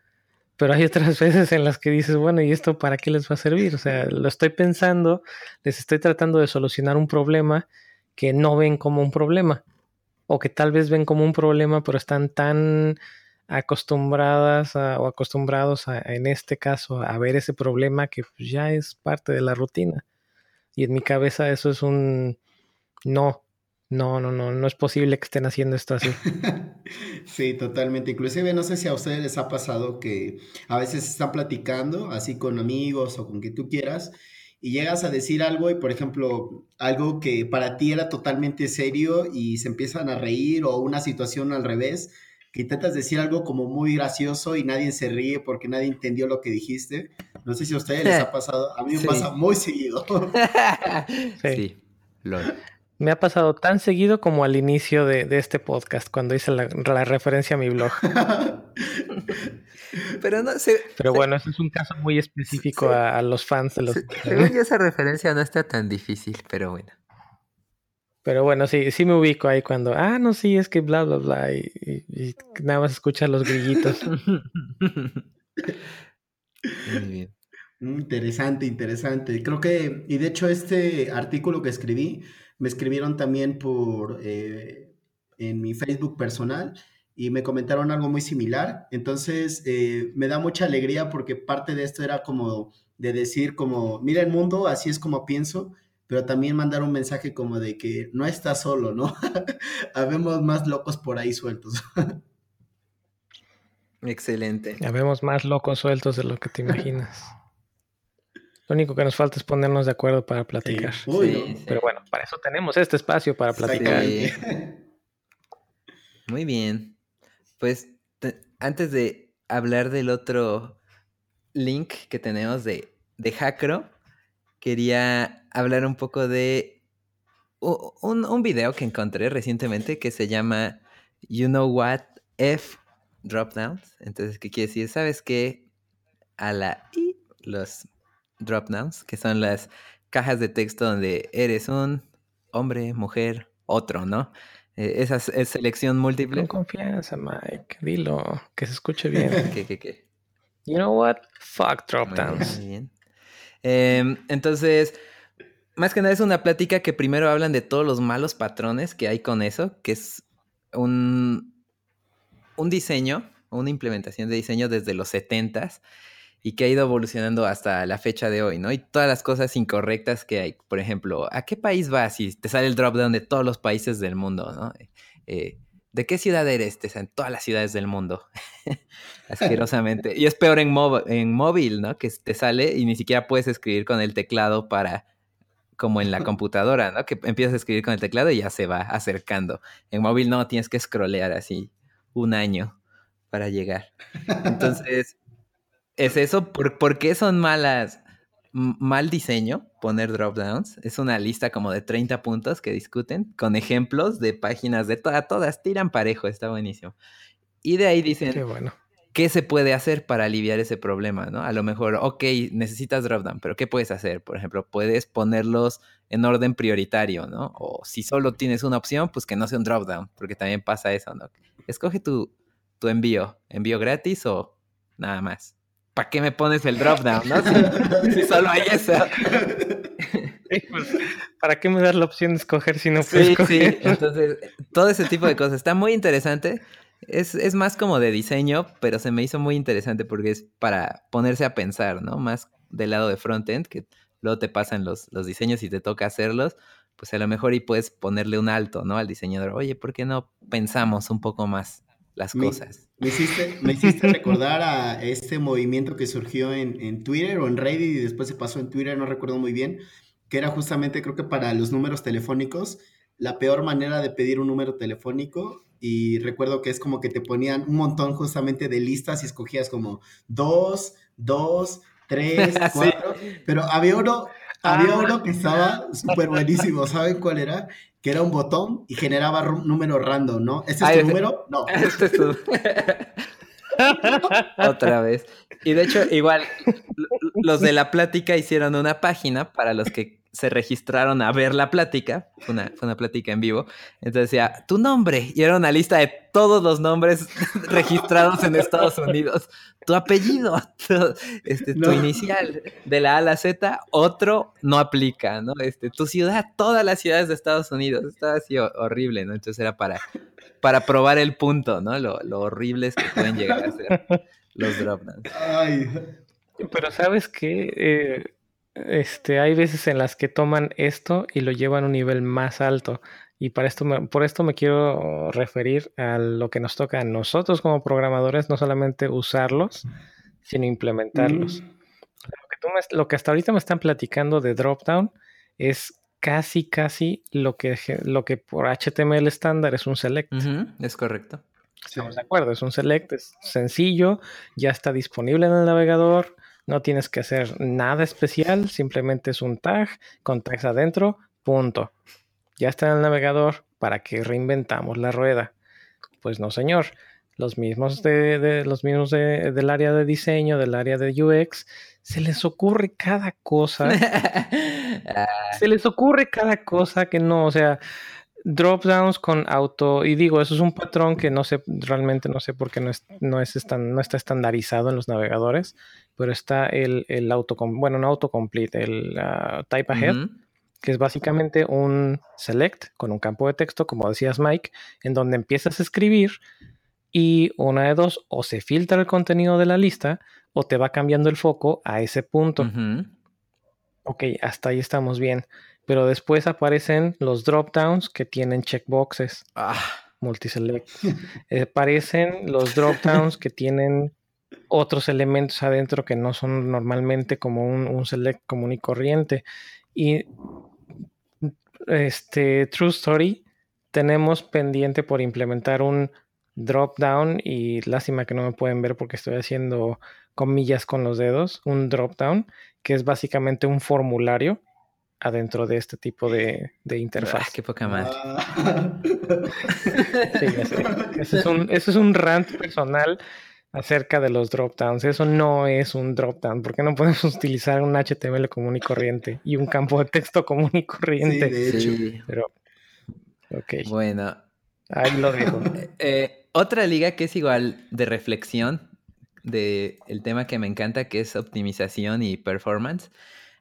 A: pero hay otras veces en las que dices, bueno, ¿y esto para qué les va a servir? O sea, lo estoy pensando, les estoy tratando de solucionar un problema que no ven como un problema o que tal vez ven como un problema, pero están tan acostumbradas o acostumbrados en este caso a ver ese problema que pues, ya es parte de la rutina. Y en mi cabeza eso es un no, no, no, no, no es posible que estén haciendo esto así.
C: sí, totalmente. Inclusive no sé si a ustedes les ha pasado que a veces están platicando así con amigos o con quien tú quieras y llegas a decir algo y, por ejemplo, algo que para ti era totalmente serio y se empiezan a reír o una situación al revés, que intentas decir algo como muy gracioso y nadie se ríe porque nadie entendió lo que dijiste. No sé si a ustedes les ha pasado, a mí me pasa muy seguido.
A: sí, Me ha pasado tan seguido como al inicio de, este podcast, cuando hice la, la referencia a mi blog.
B: Pero no
A: Pero bueno, ese es un caso muy específico a, los fans de los.
B: esa referencia no está tan difícil, pero bueno.
A: Pero bueno, sí, sí me ubico ahí cuando, ah, no, sí, es que bla, bla, bla, y, nada más escuchar los grillitos.
C: Muy bien. Interesante, interesante. Creo que, y de hecho este artículo que escribí, me escribieron también por, eh, en mi Facebook personal y me comentaron algo muy similar. Entonces, eh, me da mucha alegría porque parte de esto era como de decir como, mira el mundo, así es como pienso, pero también mandar un mensaje como de que no estás solo, ¿no? Habemos más locos por ahí sueltos.
B: Excelente.
A: Habemos más locos sueltos de lo que te imaginas. Lo único que nos falta es ponernos de acuerdo para platicar. Pero bueno, para eso tenemos este espacio para platicar.
B: Muy bien. Pues antes de hablar del otro link que tenemos de, de Hackro, quería hablar un poco de un, un, video que encontré recientemente que se llama You Know What F Dropdowns. Entonces, ¿qué quiere decir? ¿Sabes qué? A la I, los dropdowns, que son las cajas de texto donde eres un hombre, mujer, otro, ¿no? Eh, esa es, selección múltiple.
A: Con confianza, Mike. Dilo, que se escuche bien.
B: ¿Qué, qué, qué?
A: You know what? Fuck drop downs. Muy bien.
B: Em, entonces, más que nada es una plática que primero hablan de todos los malos patrones que hay con eso, que es un, un diseño, una implementación de diseño desde los 70s y que ha ido evolucionando hasta la fecha de hoy, ¿no? Y todas las cosas incorrectas que hay. Por ejemplo, ¿a qué país vas? Y te sale el drop-down de todos los países del mundo, ¿no? Eh, ¿De qué ciudad eres? Te salen todas las ciudades del mundo. Asquerosamente. Y es peor en, en móvil, ¿no? Que te sale y ni siquiera puedes escribir con el teclado para como en la computadora, ¿no? Que empiezas a escribir con el teclado y ya se va acercando. En móvil no, tienes que scrollear así un año para llegar. Entonces, es eso. ¿Por, qué son malas? mal diseño, poner dropdowns. Es una lista como de 30 puntos que discuten con ejemplos de páginas de todas, todas tiran parejo, está buenísimo. Y de ahí dicen, qué, bueno. ¿qué se puede hacer para aliviar ese problema? ¿no? A lo mejor, ok, necesitas dropdown, pero ¿qué puedes hacer? Por ejemplo, puedes ponerlos en orden prioritario, ¿no? O si solo tienes una opción, pues que no sea un dropdown, porque también pasa eso, ¿no? Escoge tu, tu envío, envío gratis o nada más. ¿Para qué me pones el drop down? ¿no? Si, solo hay eso.
A: Pues, ¿Para qué me das la opción de escoger si no puedes escoger?
B: Sí, entonces, todo ese tipo de cosas. Está muy interesante. Es, es, más como de diseño, pero se me hizo muy interesante porque es para ponerse a pensar, ¿no? Más del lado de frontend, que luego te pasan los, los diseños y te toca hacerlos, pues a lo mejor y puedes ponerle un alto, ¿no? Al diseñador. Oye, ¿por qué no pensamos un poco más? Las cosas.
C: Me hiciste, me hiciste recordar a este movimiento que surgió en, Twitter o en Reddit y después se pasó en Twitter, no recuerdo muy bien, que era justamente creo que para los números telefónicos, la peor manera de pedir un número telefónico y recuerdo que es como que te ponían un montón justamente de listas y escogías como dos, dos, tres, cuatro, pero había uno, había uno ah. que estaba súper buenísimo, ¿saben cuál era? que era un botón y generaba número random, ¿no? ¿Este es tu número? No. Este es tu...
B: Otra vez. Y de hecho, igual, los de la plática hicieron una página para los que se registraron a ver la plática, fue una, fue una plática en vivo, entonces decía, tu nombre, y era una lista de todos los nombres registrados en Estados Unidos, tu apellido, tu, este, tu inicial, de la A a la Z, otro no aplica, ¿no? Este, tu ciudad, todas las ciudades de Estados Unidos, estaba así horrible, ¿no? Entonces era para, para probar el punto, ¿no? Lo, lo horribles que pueden llegar a ser los dropdowns.
A: Pero sabes qué, eh, este, hay veces en las que toman esto y lo llevan a un nivel más alto. Y para esto por esto me quiero referir a lo que nos toca a nosotros como programadores, no solamente usarlos, sino implementarlos. Mm. Lo, que hasta ahorita me están platicando de Dropdown es casi, casi lo que, lo que por HTML estándar es un select.
B: es correcto.
A: Estamos de acuerdo, es un select, es sencillo, ya está disponible en el navegador, no tienes que hacer nada especial, simplemente es un tag con tags adentro, punto. Ya está en el navegador, ¿para que reinventamos la rueda? Pues no, señor. Los mismos, de, los mismos del área de diseño, del área de UX, se les ocurre cada cosa. Ah. se les ocurre cada cosa que no, o sea, drop downs con auto y digo eso es un patrón que no sé realmente no sé por qué no es no es no está estandarizado en los navegadores pero está el, el auto bueno no autocomplete el uh, type ahead que es básicamente un select con un campo de texto como decías Mike en donde empiezas a escribir y una de dos o se filtra el contenido de la lista o te va cambiando el foco a ese punto. Ok hasta ahí estamos bien pero después aparecen los dropdowns que tienen checkboxes. Ah. Multiselect. aparecen los dropdowns que tienen otros elementos adentro que no son normalmente como un, select común y corriente. Y este True Story tenemos pendiente por implementar un dropdown y lástima que no me pueden ver porque estoy haciendo comillas con los dedos, un dropdown que es básicamente un formulario adentro de este tipo de, de interfaz.
B: Ah, qué poca madre.
A: sí, Ese es, un, es un rant personal acerca de los dropdowns. Eso no es un dropdown. ¿Por qué no podemos utilizar un HTML común y corriente y un campo de texto común y corriente?
C: Sí, de hecho.
A: Pero, ok.
B: Bueno.
A: Ahí lo dejo.
B: Eh, otra liga que es igual de reflexión de el tema que me encanta, que es optimización y performance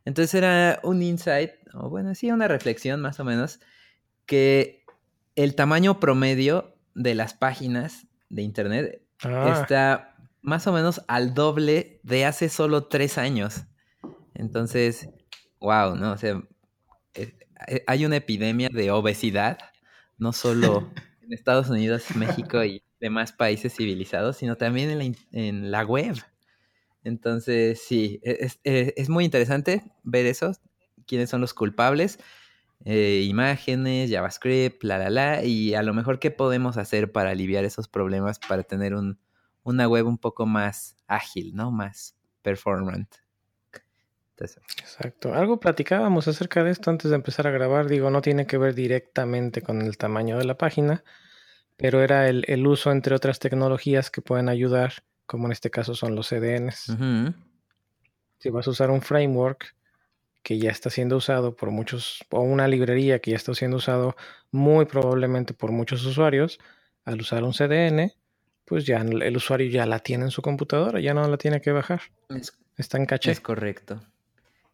B: Entonces era un insight, o bueno, sí, una reflexión más o menos, que el tamaño promedio de las páginas de Internet ah. está más o menos al doble de hace solo tres años. Entonces, wow, ¿no? O sea, eh, eh, hay una epidemia de obesidad, no solo en Estados Unidos, México y demás países civilizados, sino también en la, en la web. Entonces, sí, e, e, es, muy interesante ver eso, quiénes son los culpables, eh, imágenes, JavaScript, la, la, la, y a lo mejor qué podemos hacer para aliviar esos problemas, para tener un, una web un poco más ágil, ¿no? Más performant.
A: Exacto. Algo platicábamos acerca de esto antes de empezar a grabar. Digo, no tiene que ver directamente con el tamaño de la página, pero era el, el uso entre otras tecnologías que pueden ayudar como en este caso son los CDNs. Si vas a usar un framework que ya está siendo usado por muchos, o una librería que ya está siendo usado muy probablemente por muchos usuarios, al usar un CDN, pues ya el usuario ya la tiene en su computadora, ya no la tiene que bajar. está en caché.
B: Es correcto.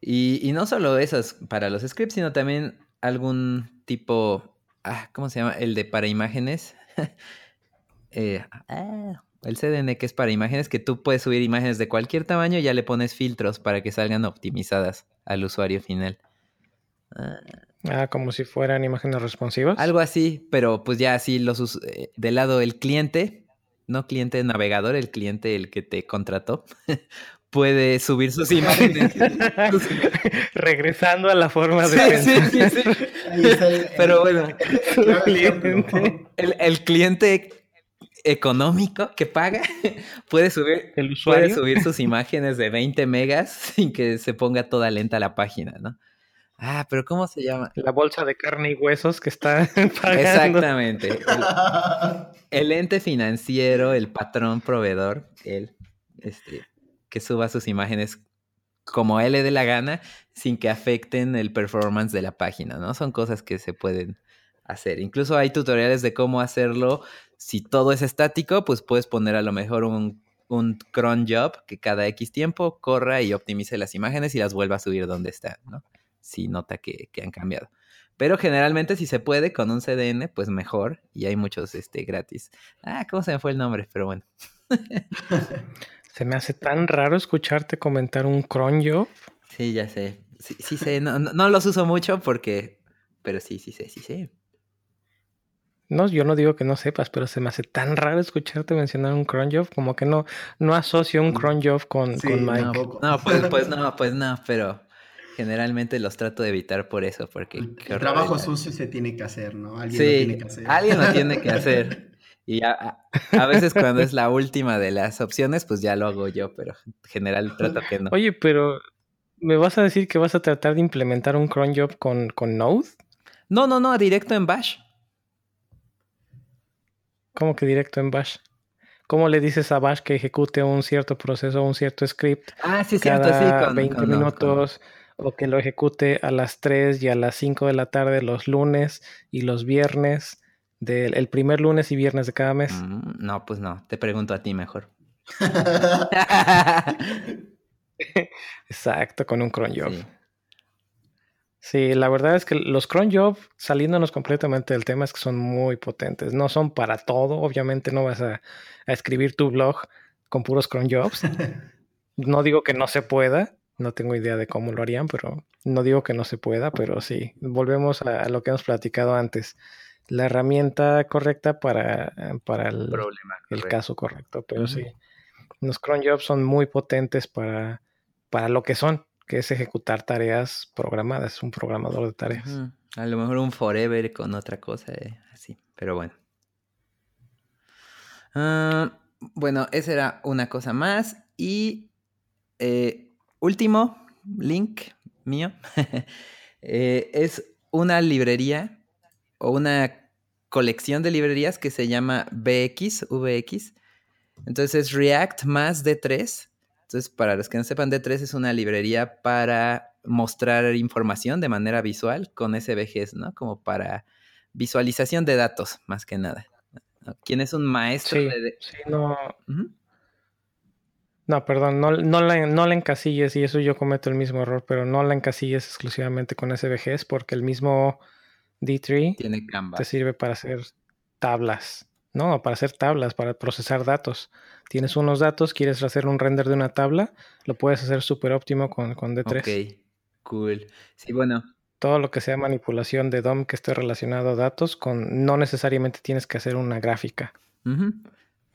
B: Y, y, no solo esas para los scripts, sino también algún tipo, ah, ¿cómo se llama? El de para imágenes. eh, ah, el CDN que es para imágenes, que tú puedes subir imágenes de cualquier tamaño y ya le pones filtros para que salgan optimizadas al usuario final.
A: Ah, como si fueran imágenes responsivas.
B: Algo así, pero pues ya así los eh, del lado el cliente, no cliente navegador, el cliente el que te contrató, puede subir sus imágenes.
A: Regresando a la forma de
B: sí, Sí, sí, Pero bueno, el, el cliente económico que paga puede subir,
A: ¿El puede
B: subir sus imágenes de 20 megas sin que se ponga toda lenta la página, ¿no? Ah, pero ¿cómo se llama?
A: La bolsa de carne y huesos que está pagando.
B: Exactamente. El, ente financiero, el patrón proveedor, él, este, que suba sus imágenes como él le dé la gana sin que afecten el performance de la página, ¿no? Son cosas que se pueden hacer. Incluso hay tutoriales de cómo hacerlo si todo es estático, pues puedes poner a lo mejor un, un cron job que cada X tiempo corra y optimice las imágenes y las vuelva a subir donde están, ¿no? Si nota que, han cambiado. Pero generalmente si se puede con un CDN, pues mejor. Y hay muchos este, gratis. Ah, ¿cómo se me fue el nombre? Pero bueno.
A: se me hace tan raro escucharte comentar un cron job.
B: Sí, ya sé. Sí, sí sé. No, no, no, los uso mucho porque... Pero sí, sí sé, sí sé.
A: No, yo no digo que no sepas, pero se me hace tan raro escucharte mencionar un cron job, como que no, no asocio un mm. cron job con, Mike.
B: No, pues, pues, no, pues no, pero generalmente los trato de evitar por eso, porque...
C: El, trabajo sucio se tiene que hacer, ¿no?
B: Alguien lo tiene que hacer. Alguien lo tiene que hacer. Y a, a, veces cuando es la última de las opciones, pues ya lo hago yo, pero en general trato que no.
A: Oye, pero ¿me vas a decir que vas a tratar de implementar un cron job con, con Node?
B: No, no, no, directo en Bash.
A: ¿Cómo que directo en Bash? ¿Cómo le dices a Bash que ejecute un cierto proceso, un cierto script?
B: Ah, sí, cierto, sí,
A: con, 20 minutos. O que lo ejecute a las 3 y a las 5 de la tarde los lunes y los viernes. Del, el primer lunes y viernes de cada mes.
B: Mm, no, pues no. Te pregunto a ti mejor.
A: Exacto, con un cron job. Sí, la verdad es que los cron job, saliéndonos completamente del tema, es que son muy potentes. No son para todo, obviamente no vas a, escribir tu blog con puros cron jobs. no digo que no se pueda, no tengo idea de cómo lo harían, pero no digo que no se pueda, pero sí, volvemos a, lo que hemos platicado antes. La herramienta correcta para, para el, el caso correcto, pero sí. Los cron jobs son muy potentes para, para lo que son que es ejecutar tareas programadas, un programador de tareas.
B: A lo mejor un forever con otra cosa, eh, así, pero bueno. Ah, bueno, esa era una cosa más. Y eh, último link mío eh, es una librería o una colección de librerías que se llama VX, VX. Entonces es React más D3 entonces, para los que no sepan, D3 es una librería para mostrar información de manera visual con SVGs, ¿no? Como para visualización de datos, más que nada. ¿Quién es un maestro
A: de... Sí, no... No, perdón, no, no, la, no la encasilles y eso yo cometo el mismo error, pero no la encasilles exclusivamente con SVGs porque el mismo D3
B: Tiene Canva.
A: te sirve para hacer tablas, ¿no? Para hacer tablas, para procesar datos. Tienes unos datos, quieres hacer un render de una tabla, lo puedes hacer súper óptimo con, con D3.
B: Ok, cool. Sí, bueno.
A: Todo lo que sea manipulación de DOM que esté relacionado a datos, con no necesariamente tienes que hacer una gráfica.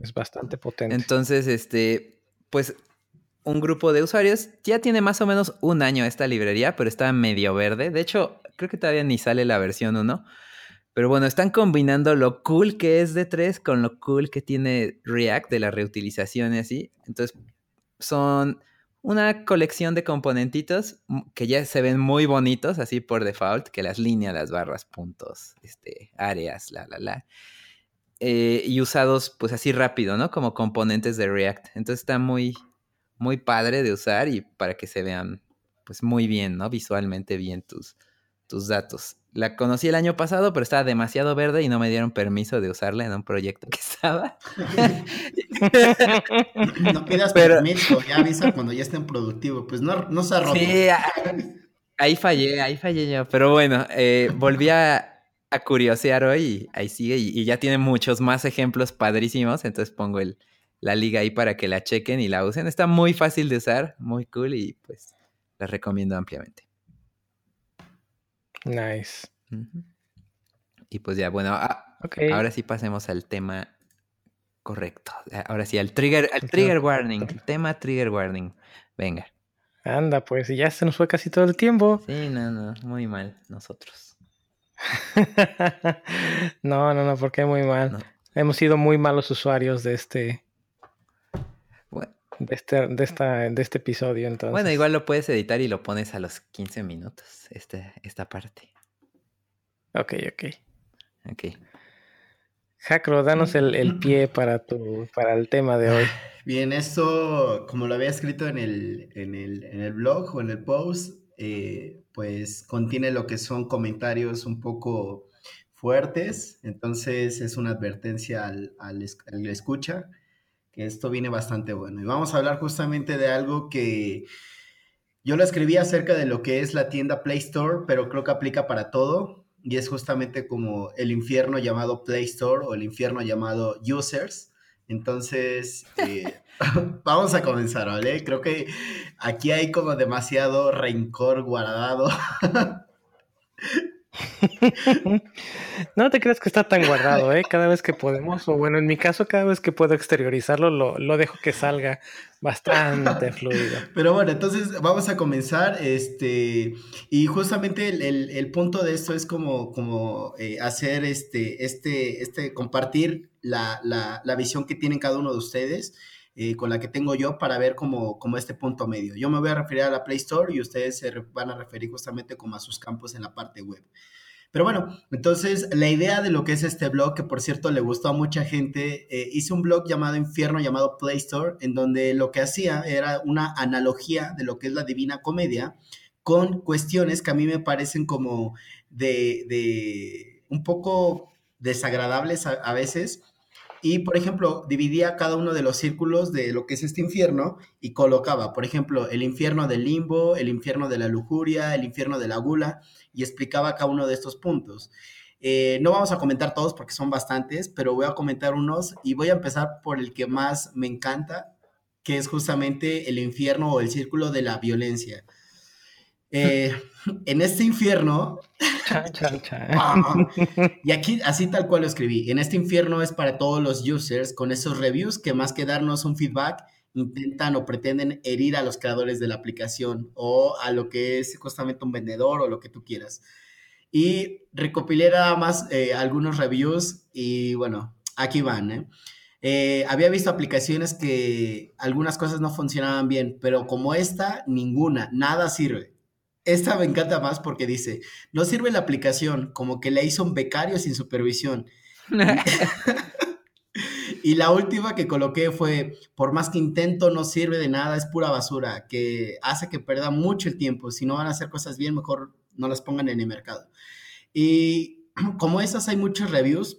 A: Es bastante potente.
B: Entonces, este, pues un grupo de usuarios ya tiene más o menos un año esta librería, pero está medio verde. De hecho, creo que todavía ni sale la versión 1. Pero bueno, están combinando lo cool que es D3 con lo cool que tiene React de la reutilización y así. Entonces, son una colección de componentitos que ya se ven muy bonitos así por default, que las líneas, las barras, puntos, este, áreas, la, la, la. Eh, y usados pues así rápido, ¿no? Como componentes de React. Entonces está muy, muy padre de usar y para que se vean pues muy bien, ¿no? Visualmente bien tus, tus datos. La conocí el año pasado, pero estaba demasiado verde y no me dieron permiso de usarla en un proyecto que estaba.
C: no pidas permiso, ya avisa cuando ya estén productivo. Pues no, no se roto. Sí,
B: ahí fallé, ahí fallé yo. Pero bueno, eh, volví a, a, curiosear hoy y ahí sigue. Y, ya tiene muchos más ejemplos padrísimos. Entonces pongo el, la liga ahí para que la chequen y la usen. Está muy fácil de usar, muy cool y pues la recomiendo ampliamente.
A: Nice.
B: Y pues ya, bueno, ah, ahora sí pasemos al tema correcto. Ahora sí, al trigger, al trigger warning. tema trigger warning. Venga.
A: Anda, pues ya se nos fue casi todo el tiempo.
B: Sí, no, no, muy mal nosotros.
A: no, no, no, porque muy mal. Hemos sido muy malos usuarios de este, de este, de, esta, de este episodio. Entonces.
B: Bueno, igual lo puedes editar y lo pones a los 15 minutos, este, esta parte.
A: Ok, ok.
B: Ok.
A: Jacro, danos el, pie para, tu, para el tema de hoy.
C: Bien, esto, como lo había escrito en el, en el, en el blog o en el post, eh, pues contiene lo que son comentarios un poco fuertes, entonces es una advertencia al, al, al escucha que esto viene bastante bueno. Y vamos a hablar justamente de algo que yo lo escribí acerca de lo que es la tienda Play Store, pero creo que aplica para todo. Y es justamente como el infierno llamado Play Store o el infierno llamado Users. Entonces, eh, vamos a comenzar, ¿vale? Creo que aquí hay como demasiado rencor guardado.
A: no te creas que está tan guardado, ¿eh? Cada vez que podemos, o bueno, en mi caso, cada vez que puedo exteriorizarlo, lo, dejo que salga bastante fluido.
C: Pero bueno, entonces vamos a comenzar. Este, y justamente el, punto de esto es como, como eh, hacer este, este, este, compartir la, la visión que tienen cada uno de ustedes. Eh, con la que tengo yo para ver como, como este punto medio. Yo me voy a referir a la Play Store y ustedes se van a referir justamente como a sus campos en la parte web. Pero bueno, entonces la idea de lo que es este blog, que por cierto le gustó a mucha gente, eh, hice un blog llamado Infierno, llamado Play Store, en donde lo que hacía era una analogía de lo que es la Divina Comedia con cuestiones que a mí me parecen como de, de un poco desagradables a veces, y, por ejemplo, dividía cada uno de los círculos de lo que es este infierno y colocaba, por ejemplo, el infierno del limbo, el infierno de la lujuria, el infierno de la gula, y explicaba cada uno de estos puntos. Eh, no vamos a comentar todos porque son bastantes, pero voy a comentar unos y voy a empezar por el que más me encanta, que es justamente el infierno o el círculo de la violencia. Eh, en este infierno. y aquí, así tal cual lo escribí. En este infierno es para todos los users con esos reviews que más que darnos un feedback, intentan o pretenden herir a los creadores de la aplicación o a lo que es justamente un vendedor o lo que tú quieras. Y recopilé nada más eh, algunos reviews y bueno, aquí van. ¿eh? Eh, había visto aplicaciones que algunas cosas no funcionaban bien, pero como esta, ninguna, nada sirve. Esta me encanta más porque dice, no sirve la aplicación, como que la hizo un becario sin supervisión. y la última que coloqué fue, por más que intento, no sirve de nada, es pura basura, que hace que perda mucho el tiempo. Si no van a hacer cosas bien, mejor no las pongan en el mercado. Y como esas hay muchos reviews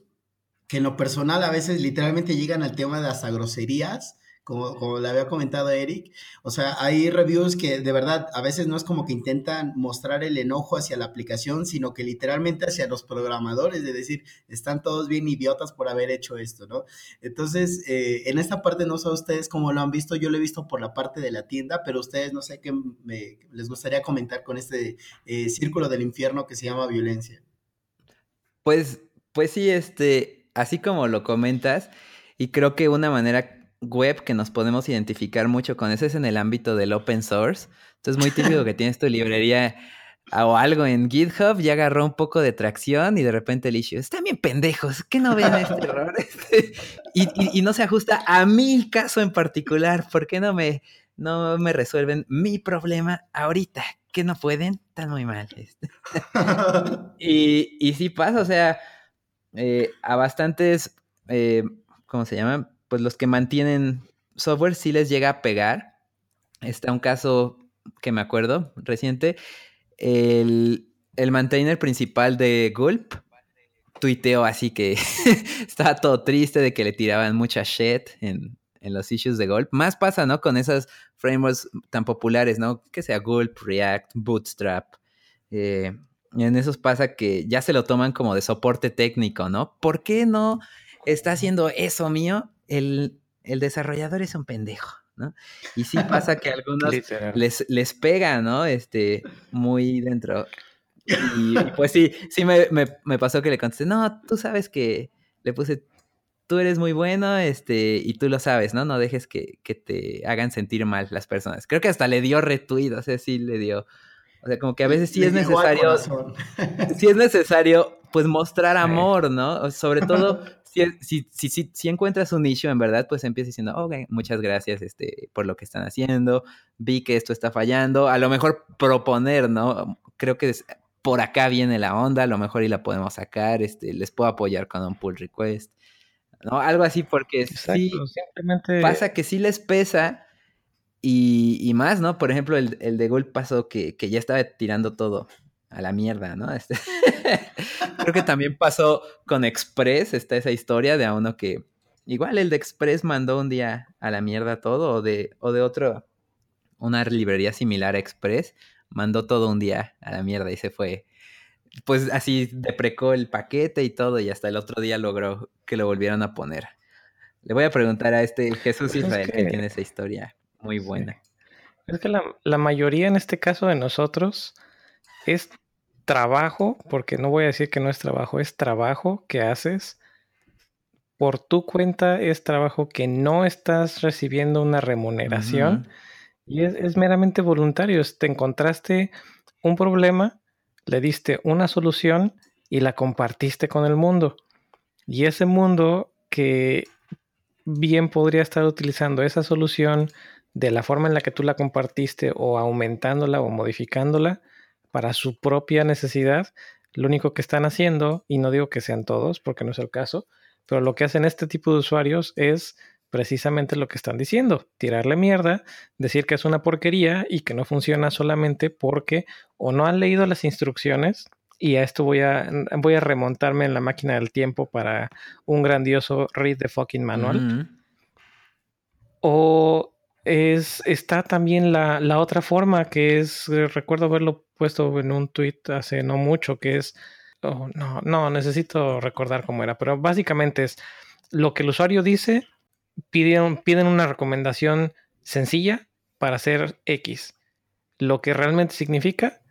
C: que en lo personal a veces literalmente llegan al tema de las groserías como, como le había comentado Eric. O sea, hay reviews que de verdad a veces no es como que intentan mostrar el enojo hacia la aplicación, sino que literalmente hacia los programadores, de decir, están todos bien idiotas por haber hecho esto, ¿no? Entonces, eh, en esta parte no sé ustedes cómo lo han visto, yo lo he visto por la parte de la tienda, pero ustedes no sé qué me, les gustaría comentar con este eh, círculo del infierno que se llama violencia.
B: Pues, pues sí, este, así como lo comentas, y creo que una manera web que nos podemos identificar mucho con eso es en el ámbito del open source. Entonces, muy típico que tienes tu librería o algo en GitHub, ya agarró un poco de tracción y de repente el issue, están bien pendejos, ¿qué no ven este error? Este, y, no se ajusta a mi caso en particular, ¿por qué no me, no me resuelven mi problema ahorita? ¿Que no pueden? Están muy mal. Este. y, y sí pasa, o sea, eh, a bastantes, eh, ¿cómo se llaman? Pues los que mantienen software sí les llega a pegar. Está un caso que me acuerdo reciente. El, el maintainer principal de Gulp tuiteó así que estaba todo triste de que le tiraban mucha shit en, los issues de Gulp. Más pasa, ¿no? Con esas frameworks tan populares, ¿no? Que sea Gulp, React, Bootstrap. Eh, en esos pasa que ya se lo toman como de soporte técnico, ¿no? ¿Por qué no está haciendo eso mío? El, desarrollador es un pendejo, ¿no? Y sí pasa que a algunos les, les pega, ¿no? Este, muy dentro. Y, pues sí, sí me, pasó que le contesté, no, tú sabes que le puse, tú eres muy bueno, este, y tú lo sabes, ¿no? No dejes que, que te hagan sentir mal las personas. Creo que hasta le dio retweet, o sea, sí le dio o sea, como que a veces sí es necesario, sí es necesario, pues mostrar amor, ¿no? Sobre todo si, si, si, si, encuentras un nicho en verdad, pues empiezas diciendo, ok, muchas gracias este, por lo que están haciendo, vi que esto está fallando, a lo mejor proponer, ¿no? Creo que por acá viene la onda, a lo mejor y la podemos sacar, este, les puedo apoyar con un pull request, ¿no? Algo así porque sí, simplemente... pasa que sí les pesa y, más, ¿no? Por ejemplo, el, de Gol pasó que, ya estaba tirando todo a la mierda, ¿no? Este Creo que también pasó con Express, está esa historia de a uno que igual el de Express mandó un día a la mierda todo, o de, o de otro, una librería similar a Express, mandó todo un día a la mierda y se fue. Pues así deprecó el paquete y todo, y hasta el otro día logró que lo volvieran a poner. Le voy a preguntar a este Jesús pues Israel que tiene esa historia. Muy buena.
A: Es que la, mayoría en este caso de nosotros es trabajo, porque no voy a decir que no es trabajo, es trabajo que haces por tu cuenta, es trabajo que no estás recibiendo una remuneración y es, es, meramente voluntario. Te encontraste un problema, le diste una solución y la compartiste con el mundo. Y ese mundo que bien podría estar utilizando esa solución de la forma en la que tú la compartiste o aumentándola o modificándola para su propia necesidad, lo único que están haciendo, y no digo que sean todos, porque no es el caso, pero lo que hacen este tipo de usuarios es precisamente lo que están diciendo, tirarle mierda, decir que es una porquería y que no funciona solamente porque o no han leído las instrucciones, y a esto voy a, voy a remontarme en la máquina del tiempo para un grandioso read the fucking manual, o es, está también la, la, otra forma que es, eh, recuerdo haberlo puesto en un tweet hace no mucho, que es, oh, no, no, necesito recordar cómo era, pero básicamente es lo que el usuario dice, piden, piden una recomendación sencilla para hacer X. Lo que realmente significa,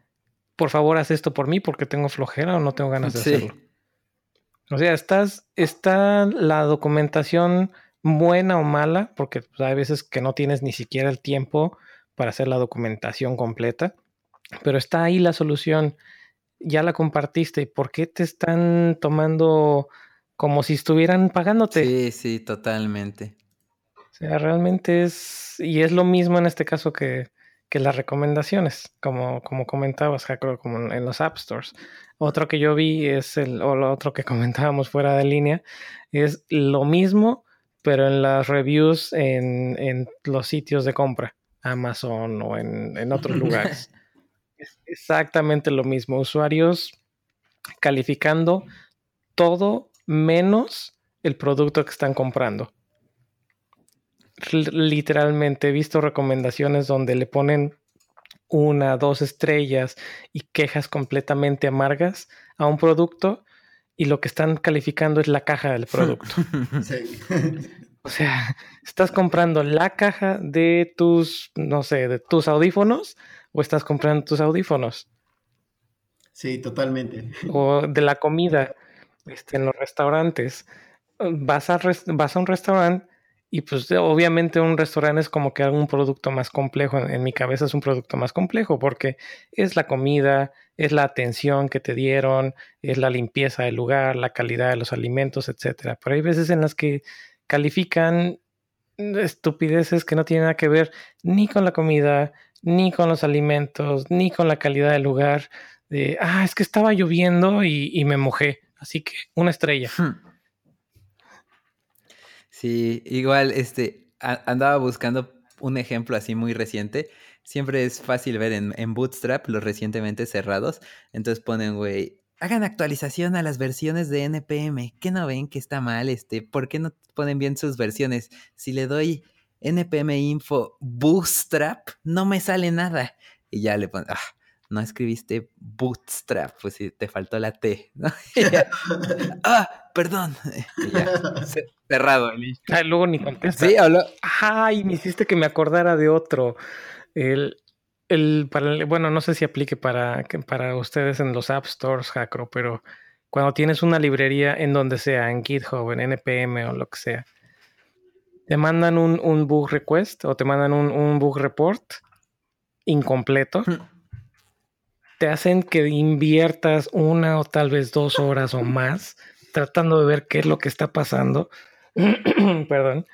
A: por favor, haz esto por mí porque tengo flojera o no tengo ganas de hacerlo. O sea, estás, está la documentación buena o mala, porque pues, hay veces que no tienes ni siquiera el tiempo para hacer la documentación completa, pero está ahí la solución, ya la compartiste, ¿y por qué te están tomando como si estuvieran pagándote?
B: Sí, sí, totalmente.
A: O sea, realmente es, y es lo mismo en este caso que, que las recomendaciones, como, como comentabas, Jacob, como en los App Stores. Otro que yo vi es el, o lo otro que comentábamos fuera de línea, es lo mismo, pero en las reviews en, los sitios de compra, Amazon o en, otros lugares. es exactamente lo mismo. Usuarios calificando todo menos el producto que están comprando. literalmente he visto recomendaciones donde le ponen una, dos estrellas y quejas completamente amargas a un producto y lo que están calificando es la caja del producto. O sea, estás comprando la caja de tus, no sé, de tus audífonos o estás comprando tus audífonos.
C: Sí, totalmente.
A: O de la comida este, en los restaurantes. Vas a, vas a un restaurante y pues obviamente un restaurante es como que un producto más complejo. En, mi cabeza es un producto más complejo porque es la comida, es la atención que te dieron, es la limpieza del lugar, la calidad de los alimentos, etcétera. Pero hay veces en las que califican estupideces que no tienen nada que ver ni con la comida, ni con los alimentos, ni con la calidad del lugar. De, ah, es que estaba lloviendo y, y me mojé. Así que una estrella. Hmm.
B: Sí, igual, este, andaba buscando un ejemplo así muy reciente. Siempre es fácil ver en, Bootstrap los recientemente cerrados. Entonces ponen, güey, hagan actualización a las versiones de NPM. ¿Qué no ven que está mal? Este, ¿por qué no ponen bien sus versiones? Si le doy NPM info Bootstrap, no me sale nada. Y ya le ponen, ah, no escribiste bootstrap, pues si te faltó la T, ¿no? ah, perdón. ya, cerrado.
A: Ah, luego ni contesta. Sí, habló. Ay, me hiciste que me acordara de otro. El, el, para, bueno, no sé si aplique para, para ustedes en los App Stores, Jacro, pero cuando tienes una librería en donde sea, en GitHub, en NPM o lo que sea, te mandan un, un bug request o te mandan un, un bug report incompleto. Te hacen que inviertas una o tal vez dos horas o más tratando de ver qué es lo que está pasando. Perdón.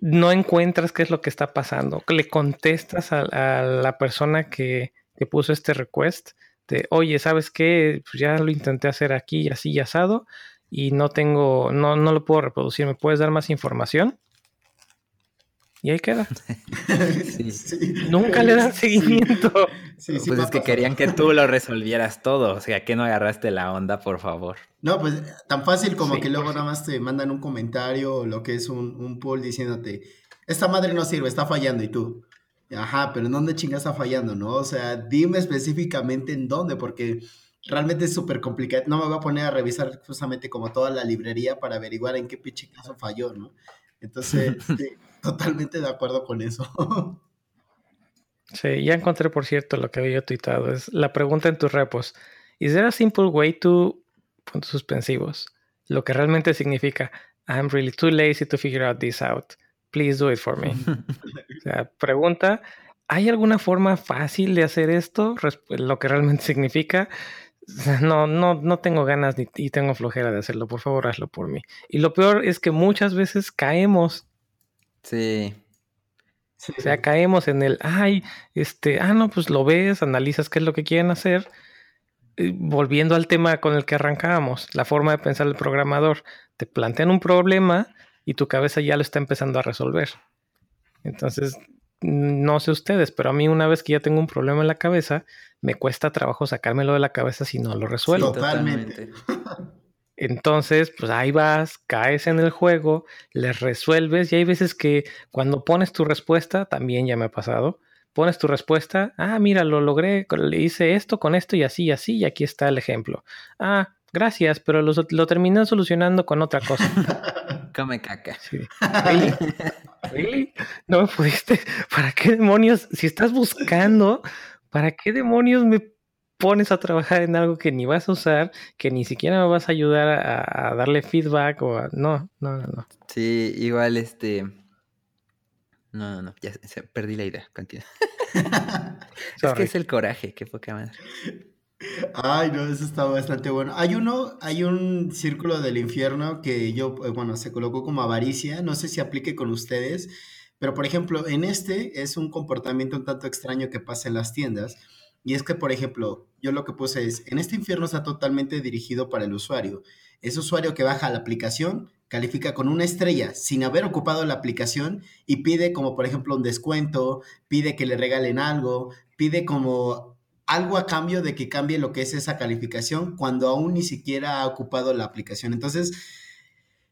A: No encuentras qué es lo que está pasando. Le contestas a, la persona que, que, puso este request de, oye, ¿sabes qué? Pues ya lo intenté hacer aquí así y asado y no tengo, no, no lo puedo reproducir. ¿Me puedes dar más información? Y ahí queda. Nunca le dan seguimiento.
B: pues es que querían que tú lo resolvieras todo. O sea, que no agarraste la onda, por favor.
C: No, pues tan fácil como que luego nada más te mandan un comentario o lo que es un, un poll diciéndote, esta madre no sirve, está fallando. Y tú, ajá, pero ¿en dónde chingas está fallando, no? O sea, dime específicamente en dónde, porque realmente es súper complicado. No me voy a poner a revisar justamente como toda la librería para averiguar en qué pinche caso falló, ¿no? Entonces, totalmente de acuerdo con eso.
A: Sí, ya encontré, por cierto, lo que había tuitado. Es la pregunta en tus repos. ¿Is there a simple way to... puntos suspensivos. Lo que realmente significa I'm really too lazy to figure out this out. Please do it for me. o sea, pregunta, ¿hay alguna forma fácil de hacer esto? Lo que realmente significa, no, no, no tengo ganas ni, y tengo flojera de hacerlo. Por favor, hazlo por mí. Y lo peor es que muchas veces caemos
B: Sí.
A: O sea, caemos en el, ay, este, ah, no, pues lo ves, analizas qué es lo que quieren hacer. volviendo al tema con el que arrancábamos, la forma de pensar el programador, te plantean un problema y tu cabeza ya lo está empezando a resolver. Entonces, no sé ustedes, pero a mí una vez que ya tengo un problema en la cabeza, me cuesta trabajo sacármelo de la cabeza si no lo resuelvo.
C: Totalmente.
A: Entonces, pues ahí vas, caes en el juego, les resuelves y hay veces que cuando pones tu respuesta, también ya me ha pasado, pones tu respuesta, ah, mira, lo logré, le hice esto con esto y así y así y aquí está el ejemplo. Ah, gracias, pero lo, lo terminé solucionando con otra cosa.
B: Come caca. Sí.
A: No me pudiste. ¿Para qué demonios? Si estás buscando, ¿para qué demonios me pones a trabajar en algo que ni vas a usar, que ni siquiera me vas a ayudar a, darle feedback o a... No, no, no, no.
B: Sí, igual este... No, no, no, ya perdí la idea, continúa. es que es el coraje, qué poca madre.
C: Ay, no, eso está bastante bueno. Hay uno, hay un círculo del infierno que yo, eh, bueno, se colocó como avaricia, no sé si aplique con ustedes, pero por ejemplo, en este es un comportamiento un tanto extraño que pasa en las tiendas y es que, por ejemplo, yo lo que puse es, en este infierno está totalmente dirigido para el usuario. Ese usuario que baja la aplicación califica con una estrella sin haber ocupado la aplicación y pide como, por ejemplo, un descuento, pide que le regalen algo, pide como algo a cambio de que cambie lo que es esa calificación cuando aún ni siquiera ha ocupado la aplicación. Entonces,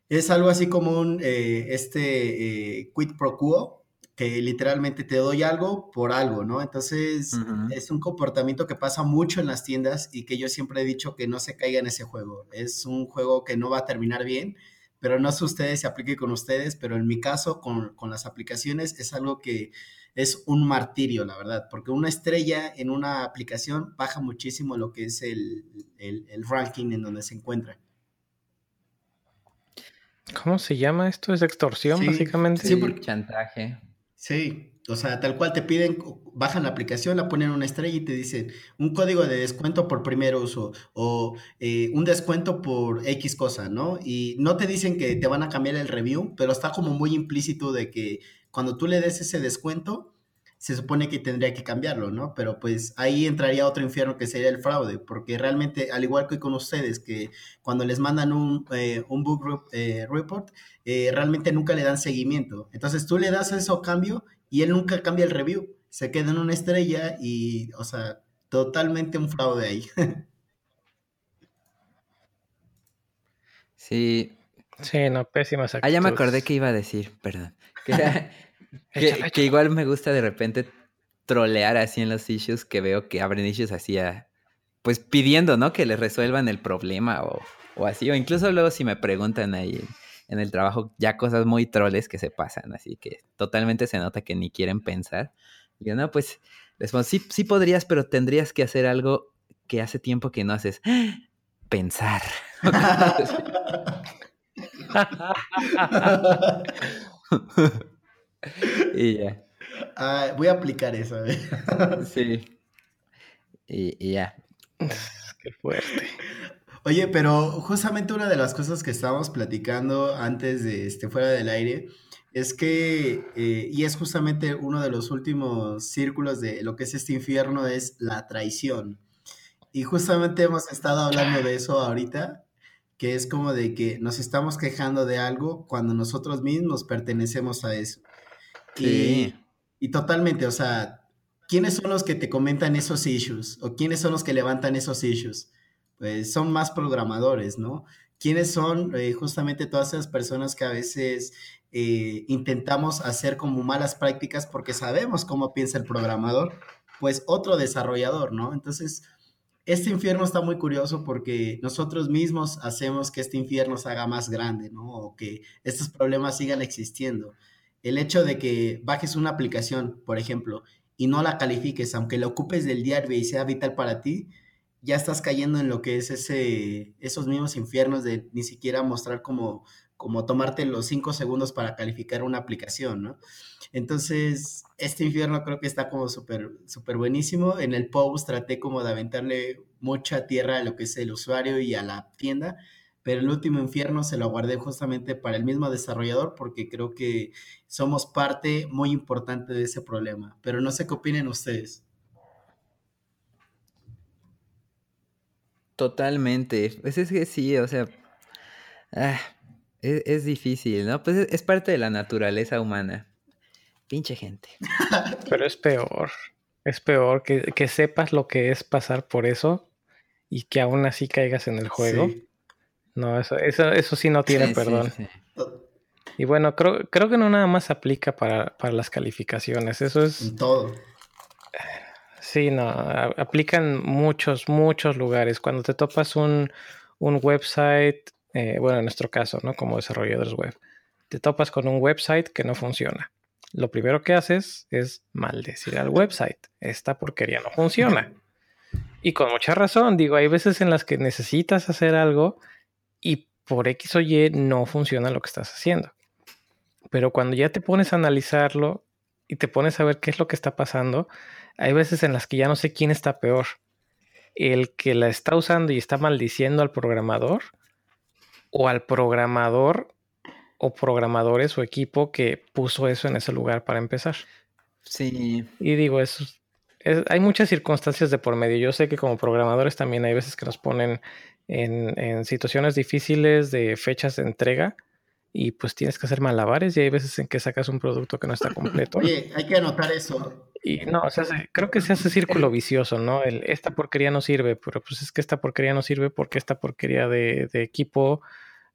C: Es algo así como un, eh, este eh, quid pro quo, que literalmente te doy algo por algo, ¿no? Entonces es un comportamiento que pasa mucho en las tiendas y que yo siempre he dicho que no se caiga en ese juego. Es un juego que no va a terminar bien, pero no sé ustedes si aplique con ustedes, pero en mi caso con, con las aplicaciones es algo que es un martirio, la verdad, porque una estrella en una aplicación baja muchísimo lo que es el, el, el ranking en donde se encuentra.
A: ¿Cómo se llama esto? ¿Es extorsión, básicamente?
B: Sí, porque chantaje.
C: Sí, o sea, tal cual te piden, bajan la aplicación, la ponen una estrella y te dicen un código de descuento por primer uso o eh, un descuento por X cosa, ¿no? Y no te dicen que te van a cambiar el review, pero está como muy implícito de que cuando tú le des ese descuento, se supone que tendría que cambiarlo, ¿no? Pero pues ahí entraría otro infierno que sería el fraude, porque realmente, al igual que con ustedes, que cuando les mandan un, eh, un book eh, report, eh, realmente nunca le dan seguimiento. Entonces tú le das eso a cambio y él nunca cambia el review, se queda en una estrella y, o sea, totalmente un fraude ahí.
B: sí.
A: Sí, no, pésimas
B: Ah, ya me acordé que iba a decir, perdón. Que, igual me gusta de repente trolear así en los issues que veo que abren issues así pues pidiendo, ¿no? Que les resuelvan el problema o, o, así. O incluso luego si me preguntan ahí en el trabajo ya cosas muy troles que se pasan, así que totalmente se nota que ni quieren pensar. Y no, pues les sí, sí podrías, pero tendrías que hacer algo que hace tiempo que no haces. Pensar. y ya.
C: Ah, voy a aplicar eso. ¿eh?
B: sí. Y, ya.
A: Qué fuerte.
C: Oye, pero justamente una de las cosas que estábamos platicando antes de este fuera del aire es que, eh, y es justamente uno de los últimos círculos de lo que es este infierno, es la traición. Y justamente hemos estado hablando de eso ahorita, que es como de que nos estamos quejando de algo cuando nosotros mismos pertenecemos a eso. Y, y totalmente, o sea, ¿quiénes son los que te comentan esos issues? ¿O quiénes son los que levantan esos issues? Pues son más programadores, ¿no? ¿Quiénes son eh, justamente todas esas personas que a veces eh, intentamos hacer como malas prácticas porque sabemos cómo piensa el programador? Pues otro desarrollador, ¿no? Entonces, este infierno está muy curioso porque nosotros mismos hacemos que este infierno se haga más grande, ¿no? O que estos problemas sigan existiendo el hecho de que bajes una aplicación, por ejemplo, y no la califiques, aunque la ocupes del diario y sea vital para ti, ya estás cayendo en lo que es ese, esos mismos infiernos de ni siquiera mostrar como, como tomarte los cinco segundos para calificar una aplicación, ¿no? Entonces, este infierno creo que está como súper, súper buenísimo. En el post traté como de aventarle mucha tierra a lo que es el usuario y a la tienda, pero el último infierno se lo guardé justamente para el mismo desarrollador porque creo que somos parte muy importante de ese problema. Pero no sé qué opinen ustedes.
B: Totalmente. Pues es que sí, o sea, ah, es, difícil, ¿no? Pues es, parte de la naturaleza humana. Pinche gente.
A: Pero es peor. Es peor que, que, sepas lo que es pasar por eso y que aún así caigas en el juego. Sí. No, eso, eso, eso sí no tiene perdón. Y bueno, creo, creo que no nada más aplica para, las calificaciones. Eso es.
C: todo.
A: Sí, no. Aplica en muchos, muchos lugares. Cuando te topas un, website, eh, bueno, en nuestro caso, ¿no? Como desarrolladores web, te topas con un website que no funciona. Lo primero que haces es maldecir al website. Esta porquería no funciona. Y con mucha razón, digo, hay veces en las que necesitas hacer algo y por X o Y no funciona lo que estás haciendo. Pero cuando ya te pones a analizarlo y te pones a ver qué es lo que está pasando, hay veces en las que ya no sé quién está peor. El que la está usando y está maldiciendo al programador o al programador o programadores o equipo que puso eso en ese lugar para empezar.
B: Sí.
A: Y digo, eso hay muchas circunstancias de por medio. Yo sé que como programadores también hay veces que nos ponen en, situaciones difíciles de fechas de entrega y pues tienes que hacer malabares y hay veces en que sacas un producto que no está completo.
C: Oye, hay que anotar eso.
A: Y no, o sea, creo que se hace círculo vicioso, ¿no? El, esta porquería no sirve, pero pues es que esta porquería no sirve porque esta porquería de, equipo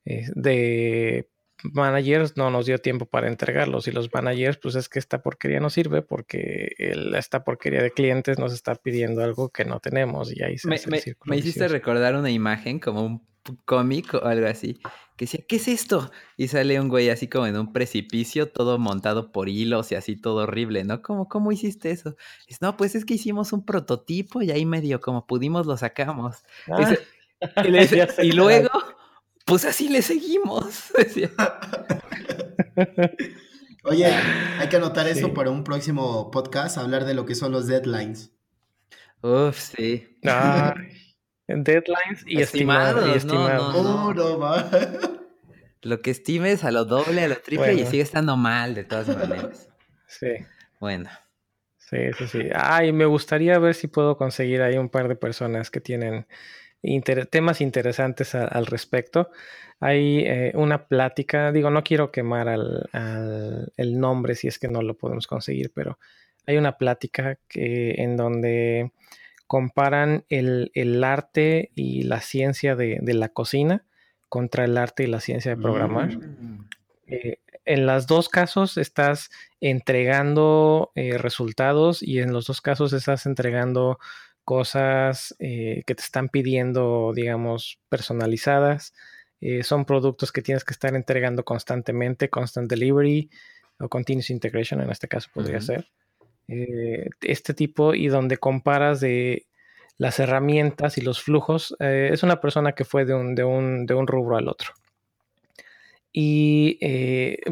A: eh, de managers no nos dio tiempo para entregarlos y los managers pues es que esta porquería no sirve porque esta porquería de clientes nos está pidiendo algo que no tenemos y ahí se
B: me, me, hiciste recordar una imagen como un cómic o algo así que decía ¿qué es esto? y sale un güey así como en un precipicio todo montado por hilos y así todo horrible ¿no? ¿cómo, cómo hiciste eso? Es, no pues es que hicimos un prototipo y ahí medio como pudimos lo sacamos ah. y luego pues así le seguimos.
C: Oye, hay que anotar eso para un próximo podcast, hablar de lo que son los deadlines.
B: Uf, sí.
A: deadlines y estimados. No,
B: no, Lo que estimes a lo doble, a lo triple y sigue estando mal de todas maneras.
A: Sí.
B: Bueno.
A: Sí, sí, sí. Ay, me gustaría ver si puedo conseguir ahí un par de personas que tienen temas interesantes al respecto. Hay eh, una plática, digo, no quiero quemar al, el nombre si es que no lo podemos conseguir, pero hay una plática que, en donde comparan el, arte y la ciencia de, la cocina contra el arte y la ciencia de programar. Mm. Eh, en los dos casos estás entregando eh, resultados y en los dos casos estás entregando cosas eh, que te están pidiendo, digamos, personalizadas. Eh, son productos que tienes que estar entregando constantemente, constant delivery o continuous integration, en este caso podría ser. Eh, este tipo y donde comparas de las herramientas y los flujos. es una persona que fue de un, de un, de un rubro al otro. Y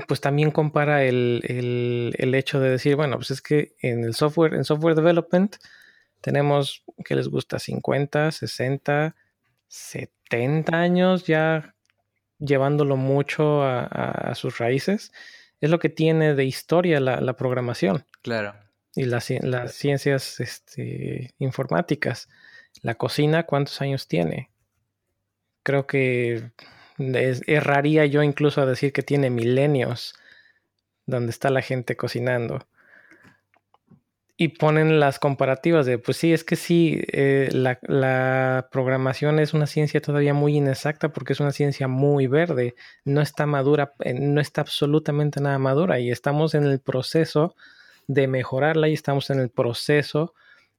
A: pues también compara el, el, el, hecho de decir, bueno, pues es que en el software, en software development, tenemos, que les gusta? 50, 60, 70 años ya llevándolo mucho a, sus raíces. Es lo que tiene de historia la, programación.
B: Claro.
A: Y las, ciencias este, informáticas. La cocina, ¿cuántos años tiene? Creo que erraría yo incluso a decir que tiene milenios donde está la gente cocinando y ponen las comparativas de, pues sí, es que sí, eh, la, programación es una ciencia todavía muy inexacta porque es una ciencia muy verde, no está madura, eh, no está absolutamente nada madura y estamos en el proceso de mejorarla y estamos en el proceso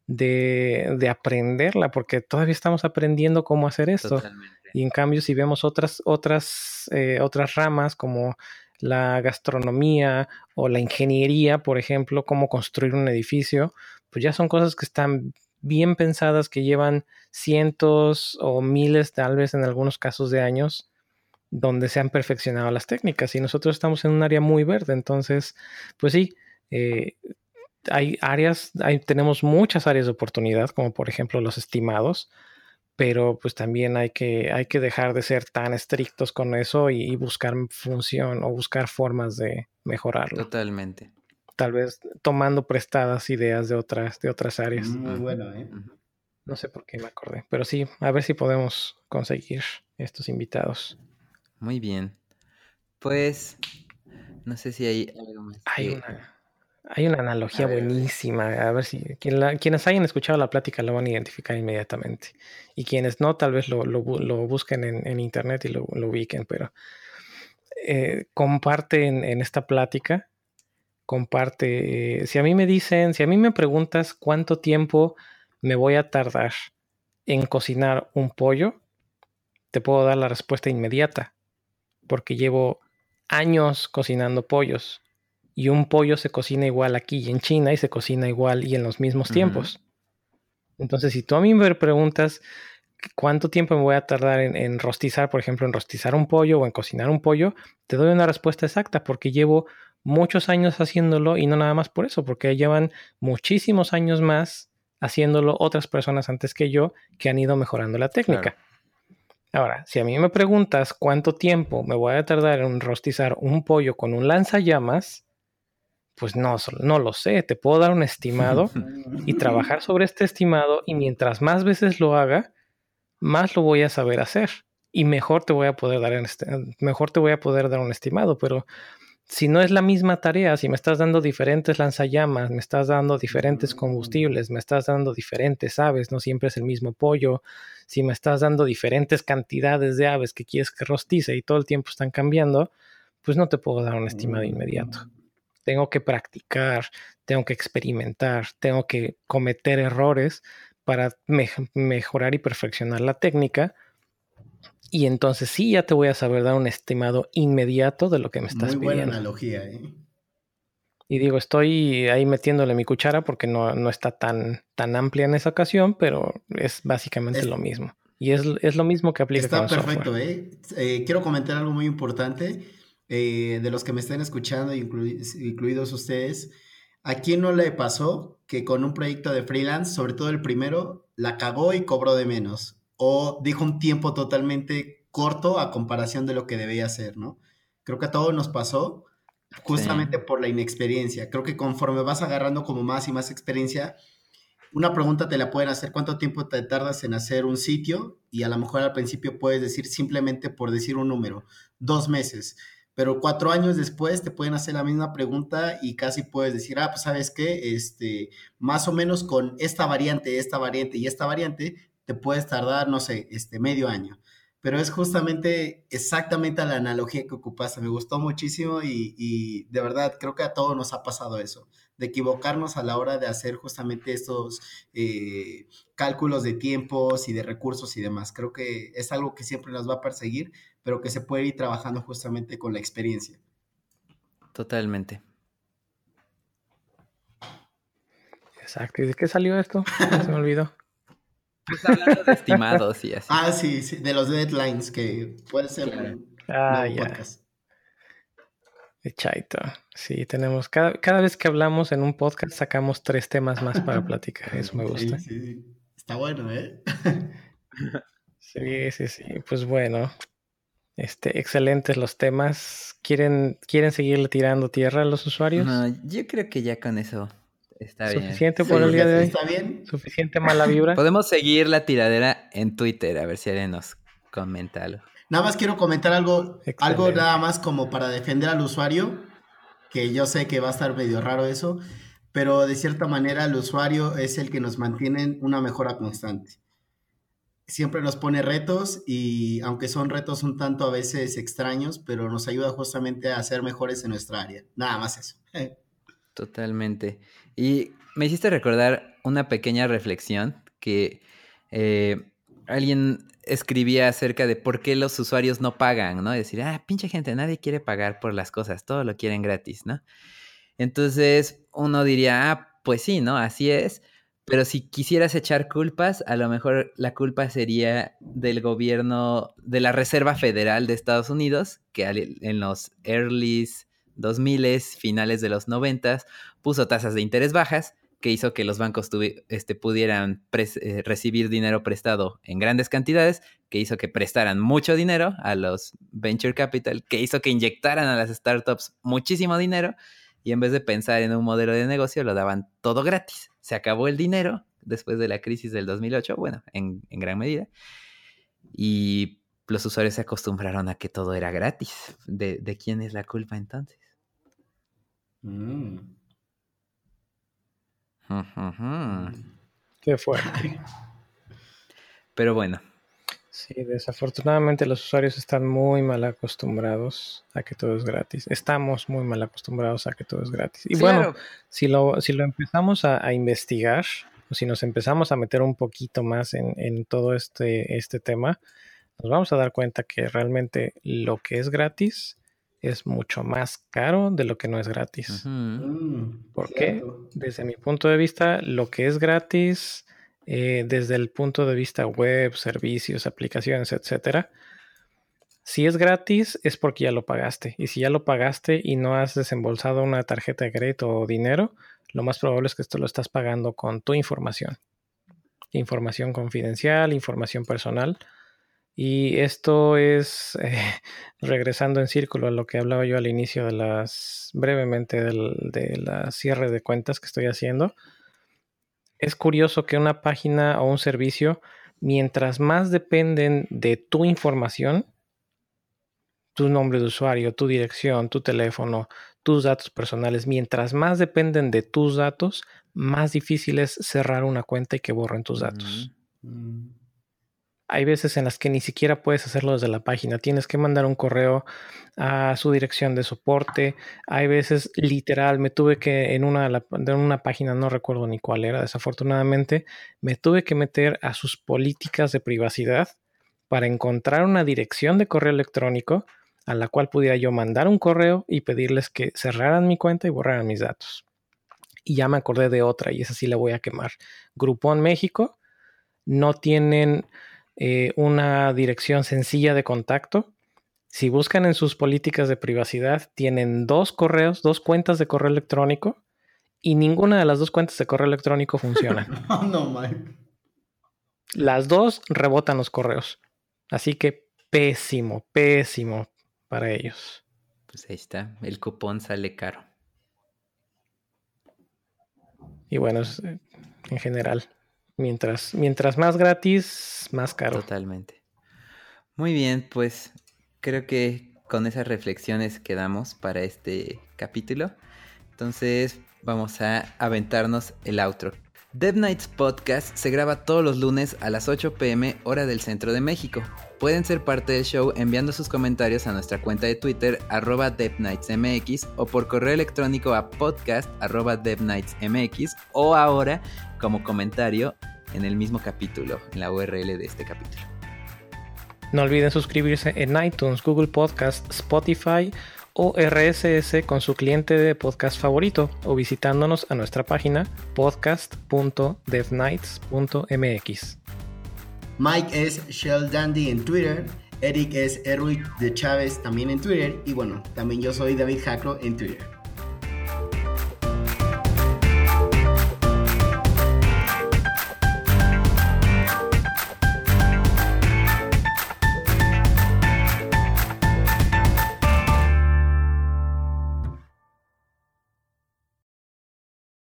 A: de, de aprenderla porque todavía estamos aprendiendo cómo hacer esto. Y en cambio, si vemos otras, otras, eh, otras ramas como la gastronomía o la ingeniería, por ejemplo, cómo construir un edificio, pues ya son cosas que están bien pensadas, que llevan cientos o miles, tal vez en algunos casos de años, donde se han perfeccionado las técnicas. Y nosotros estamos en un área muy verde, entonces, pues sí, eh, hay áreas, tenemos muchas áreas de oportunidad, como por ejemplo los estimados, pero pues también hay que, hay que dejar de ser tan estrictos con eso y, buscar función o buscar formas de mejorarlo.
B: Totalmente.
A: Tal vez tomando prestadas ideas de otras, de otras áreas.
C: Muy bueno, ¿eh?
A: No sé por qué me acordé, pero sí, a ver si podemos conseguir estos invitados.
B: Muy bien. Pues, no sé si hay algo más.
A: Hay una hay una analogía buenísima. A ver si quienes hayan escuchado la plática lo van a identificar inmediatamente. Y quienes no, tal vez lo, busquen en, internet y lo, ubiquen. Pero eh, comparte en, esta plática. Comparte. si a mí me dicen, si a mí me preguntas cuánto tiempo me voy a tardar en cocinar un pollo, te puedo dar la respuesta inmediata. Porque llevo años cocinando pollos y un pollo se cocina igual aquí y en China y se cocina igual y en los mismos tiempos. Entonces, si tú a mí me preguntas cuánto tiempo me voy a tardar en, rostizar, por ejemplo, en rostizar un pollo o en cocinar un pollo, te doy una respuesta exacta porque llevo muchos años haciéndolo y no nada más por eso, porque llevan muchísimos años más haciéndolo otras personas antes que yo que han ido mejorando la técnica. Ahora, si a mí me preguntas cuánto tiempo me voy a tardar en rostizar un pollo con un lanzallamas, pues no, no lo sé, te puedo dar un estimado y trabajar sobre este estimado y mientras más veces lo haga, más lo voy a saber hacer y mejor te voy a poder dar este, mejor te voy a poder dar un estimado, pero si no es la misma tarea, si me estás dando diferentes lanzallamas, me estás dando diferentes combustibles, me estás dando diferentes aves, no siempre es el mismo pollo, si me estás dando diferentes cantidades de aves que quieres que rostice y todo el tiempo están cambiando, pues no te puedo dar un estimado inmediato. Tengo que practicar, tengo que experimentar, tengo que cometer errores para mejorar y perfeccionar la técnica y entonces sí, ya te voy a saber dar un estimado inmediato de lo que me estás Muy buena
C: analogía, ¿eh?
A: Y digo, estoy ahí metiéndole mi cuchara porque no, no está tan, tan amplia en esa ocasión, pero es básicamente lo mismo. Y es, lo mismo que aplica
C: Está perfecto, ¿eh? ¿eh? Quiero comentar algo muy importante eh, de los que me estén escuchando, incluidos ustedes. ¿A quién no le pasó que con un proyecto de freelance, sobre todo el primero, la cagó y cobró de menos? o dijo un tiempo totalmente corto a comparación de lo que debía ser, ¿no? Creo que a todos nos pasó justamente por la inexperiencia. Creo que conforme vas agarrando como más y más experiencia, una pregunta te la pueden hacer, ¿cuánto tiempo te tardas en hacer un sitio? Y a lo mejor al principio puedes decir simplemente por decir un número, dos meses. Pero cuatro años después te pueden hacer la misma pregunta y casi puedes decir, ah, pues sabes qué, este, más o menos con esta variante, esta variante y esta variante, te puedes tardar, no sé, este medio año. Pero es justamente exactamente la analogía que ocupaste. Me gustó muchísimo y, de verdad creo que a todos nos ha pasado eso, de equivocarnos a la hora de hacer justamente estos eh, cálculos de tiempos y de recursos y demás. Creo que es algo que siempre nos va a perseguir, pero que se puede ir trabajando justamente con la experiencia.
B: Totalmente.
A: Exacto. ¿Y de qué salió esto? Se me olvidó.
B: Pues hablando de estimados y así.
C: Ah, sí, sí, de los deadlines que puede ser un ah, podcast.
A: Chaito. Sí, tenemos. Cada, cada, vez que hablamos en un podcast sacamos tres temas más para platicar. Eso me gusta.
C: Sí, sí. Está bueno, ¿eh?
A: sí, sí, sí. Pues bueno. Este, excelentes los temas. ¿Quieren, ¿Quieren seguirle tirando tierra a los usuarios?
B: No, yo creo que ya con eso Está
A: bien. Suficiente por el día de hoy.
C: Está bien.
A: Suficiente mala vibra.
B: Podemos seguir la tiradera en Twitter, a ver si alguien nos comenta algo.
C: Nada más quiero comentar algo, algo nada más como para defender al usuario, que yo sé que va a estar medio raro eso, pero de cierta manera el usuario es el que nos mantiene una mejora constante. Siempre nos pone retos y aunque son retos un tanto a veces extraños, pero nos ayuda justamente a ser mejores en nuestra área. Nada más eso.
B: Totalmente. Y me hiciste recordar una pequeña reflexión que eh, alguien escribía acerca de por qué los usuarios no pagan, ¿no? Decir, ah, pinche gente, nadie quiere pagar por las cosas, todo lo quieren gratis, ¿no? Entonces uno diría, ah, pues sí, ¿no? Así es. Pero si quisieras echar culpas, a lo mejor la culpa sería del gobierno de la Reserva Federal de Estados Unidos, que en los earlys 2000, finales de los 90, puso tasas de interés bajas que hizo que los bancos este, pudieran eh, recibir dinero prestado en grandes cantidades, que hizo que prestaran mucho dinero a los venture capital, que hizo que inyectaran a las startups muchísimo dinero y en vez de pensar en un modelo de negocio lo daban todo gratis. Se acabó el dinero después de la crisis del 2008, bueno, en, gran medida, y los usuarios se acostumbraron a que todo era gratis. ¿De, de quién es la culpa entonces? Mm.
A: Qué fue.
B: Pero bueno.
A: Sí, desafortunadamente los usuarios están muy mal acostumbrados a que todo es gratis. Estamos muy mal acostumbrados a que todo es gratis. Y bueno, si lo, si lo empezamos a, investigar, o si nos empezamos a meter un poquito más en, en todo este, este tema, nos vamos a dar cuenta que realmente lo que es gratis es mucho más caro de lo que no es gratis. Mm, Porque desde mi punto de vista, lo que es gratis, eh, desde el punto de vista web, servicios, aplicaciones, etcétera, si es gratis es porque ya lo pagaste. Y si ya lo pagaste y no has desembolsado una tarjeta de crédito o dinero, lo más probable es que esto lo estás pagando con tu información. Información confidencial, información personal y esto es, eh, regresando en círculo a lo que hablaba yo al inicio de las, brevemente de la cierre de cuentas que estoy haciendo. Es curioso que una página o un servicio, mientras más dependen de tu información, tu nombre de usuario, tu dirección, tu teléfono, tus datos personales, mientras más dependen de tus datos, más difícil es cerrar una cuenta y que borren tus datos. Mm. Hay veces en las que ni siquiera puedes hacerlo desde la página. Tienes que mandar un correo a su dirección de soporte. Hay veces, literal, me tuve que, en una, de una página, no recuerdo ni cuál era, desafortunadamente, me tuve que meter a sus políticas de privacidad para encontrar una dirección de correo electrónico a la cual pudiera yo mandar un correo y pedirles que cerraran mi cuenta y borraran mis datos. Y ya me acordé de otra y esa sí la voy a quemar. Groupon México no tienen eh, una dirección sencilla de contacto. Si buscan en sus políticas de privacidad, tienen dos correos, dos cuentas de correo electrónico y ninguna de las dos cuentas de correo electrónico funciona. no, Las dos rebotan los correos. Así que pésimo, pésimo para ellos.
B: Pues ahí está, el cupón sale caro.
A: Y bueno, eh, en general, mientras, mientras más gratis, más caro.
B: Totalmente. Muy bien, pues creo que con esas reflexiones quedamos para este capítulo. Entonces vamos a aventarnos el outro. Dev Nights Podcast se graba todos los lunes a las 8 pm hora del centro de México. Pueden ser parte del show enviando sus comentarios a nuestra cuenta de Twitter arroba DevNightsMX o por correo electrónico a podcast arroba DevNightsMX o ahora como comentario en el mismo capítulo, en la URL de este capítulo.
A: No olviden suscribirse en iTunes, Google Podcast, Spotify o RSS con su cliente de podcast favorito o visitándonos a nuestra página podcast.devnights.mx.
C: Mike es Shell Dandy en Twitter, Eric es Erwin de Chávez también en Twitter y bueno, también yo soy David Jacro en Twitter.